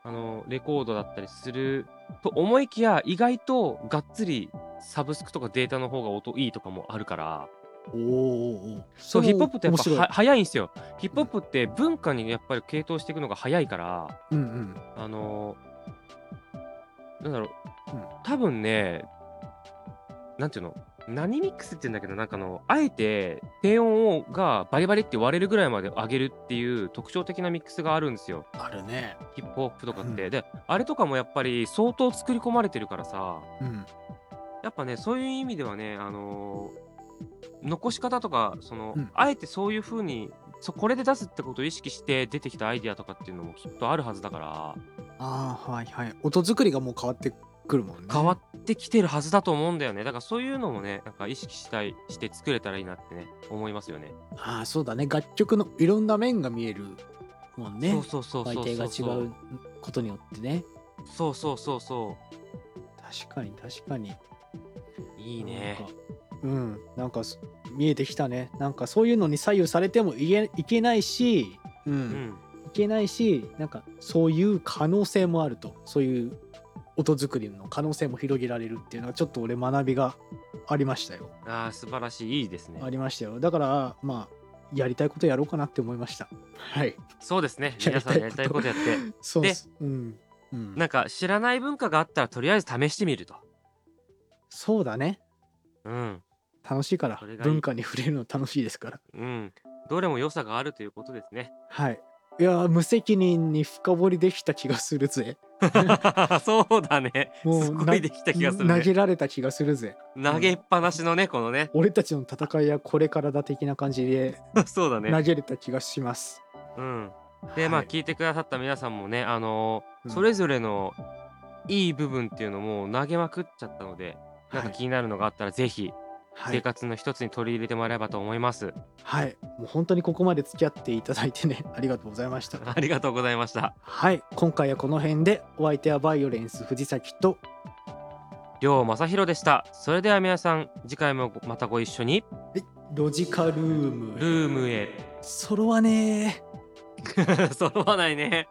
A: あのレコードだったりすると思いきや意外とがっつりサブスクとかデータの方が音いいとかもあるから
B: おーお
A: そうヒップホップってやっぱは早いんですよ。ヒップホップって文化にやっぱり傾倒していくのが早いから
B: うんうん。
A: あのなんだろう、
B: うん。
A: 多分ねなんていうの何ミックスって言うんだけどなんかあのあえて低音をがバリバリって割れるぐらいまで上げるっていう特徴的なミックスがあるんですよ。
B: あるね。
A: ヒップホップとかって、
B: うん。
A: であれとかもやっぱり相当作り込まれてるからさ
B: うん。
A: やっぱねそういう意味ではねあのー残し方とかその、
B: うん。
A: あえてそういう風にそこれで出すってことを意識して出てきたアイディアとかっていうのもきっとあるはずだから。
B: ああはいはい。音作りがもう変わってくるもんね。
A: 変わってきてるはずだと思うんだよね。だからそういうのもねなんか意識したいして作れたらいいなってね思いますよね。
B: ああそうだね。楽曲のいろんな面が見えるもんね。
A: そうそうそうそう
B: 媒
A: そう。
B: 体が違うことによってね。
A: そうそうそうそ
B: 確かに確かに。
A: ういいね。
B: うん。なんかそ見えてきたね。なんかそういうのに左右されてもいけいけないしうん、
A: うん。
B: いけないしなんかそういう可能性もあると。そういう音作りの可能性も広げられるっていうのはちょっと俺学びがありましたよ。
A: あー素晴らしい。いいですね。
B: ありましたよ。だからまあやりたいことやろうかなって思いました。はい。
A: そうですね。皆さんやりたいことやって。
B: そう
A: で
B: うん、うん、
A: なんか知らない文化があったらとりあえず試してみると。
B: そうだね。
A: うん。
B: 楽しいから文化に触れるの楽しいですから。
A: うん。どれも良さがあるということですね。
B: はいいやー無責任に深掘りできた気がするぜ。
A: そうだね。
B: もう
A: すごいできた気がする
B: 投
A: ね
B: げられた気がするぜ。
A: 投げっぱなしのねこのね。
B: 俺たちの戦いはこれからだ的な感じで
A: そうだね。
B: 投げれた気がします、
A: うん。でまあ
B: はい。
A: 聞いてくださった皆さんもねあのそれぞれのいい部分っていうのも投げまくっちゃったのでなんか
B: はい
A: 気になるのがあったらぜひ生
B: はい、
A: 活の一つに取り入れてもらえればと思います、
B: はい、もう本当にここまで付き合っていただいてね ありがとうございました。
A: ありがとうございました。
B: はい。今回はこの辺でお相手はバイオレンス藤崎と
A: 両正弘でした。それでは皆さん次回もまたご一緒に。
B: ロジカルーム
A: ルームへ。
B: 揃わねー。
A: 揃わないね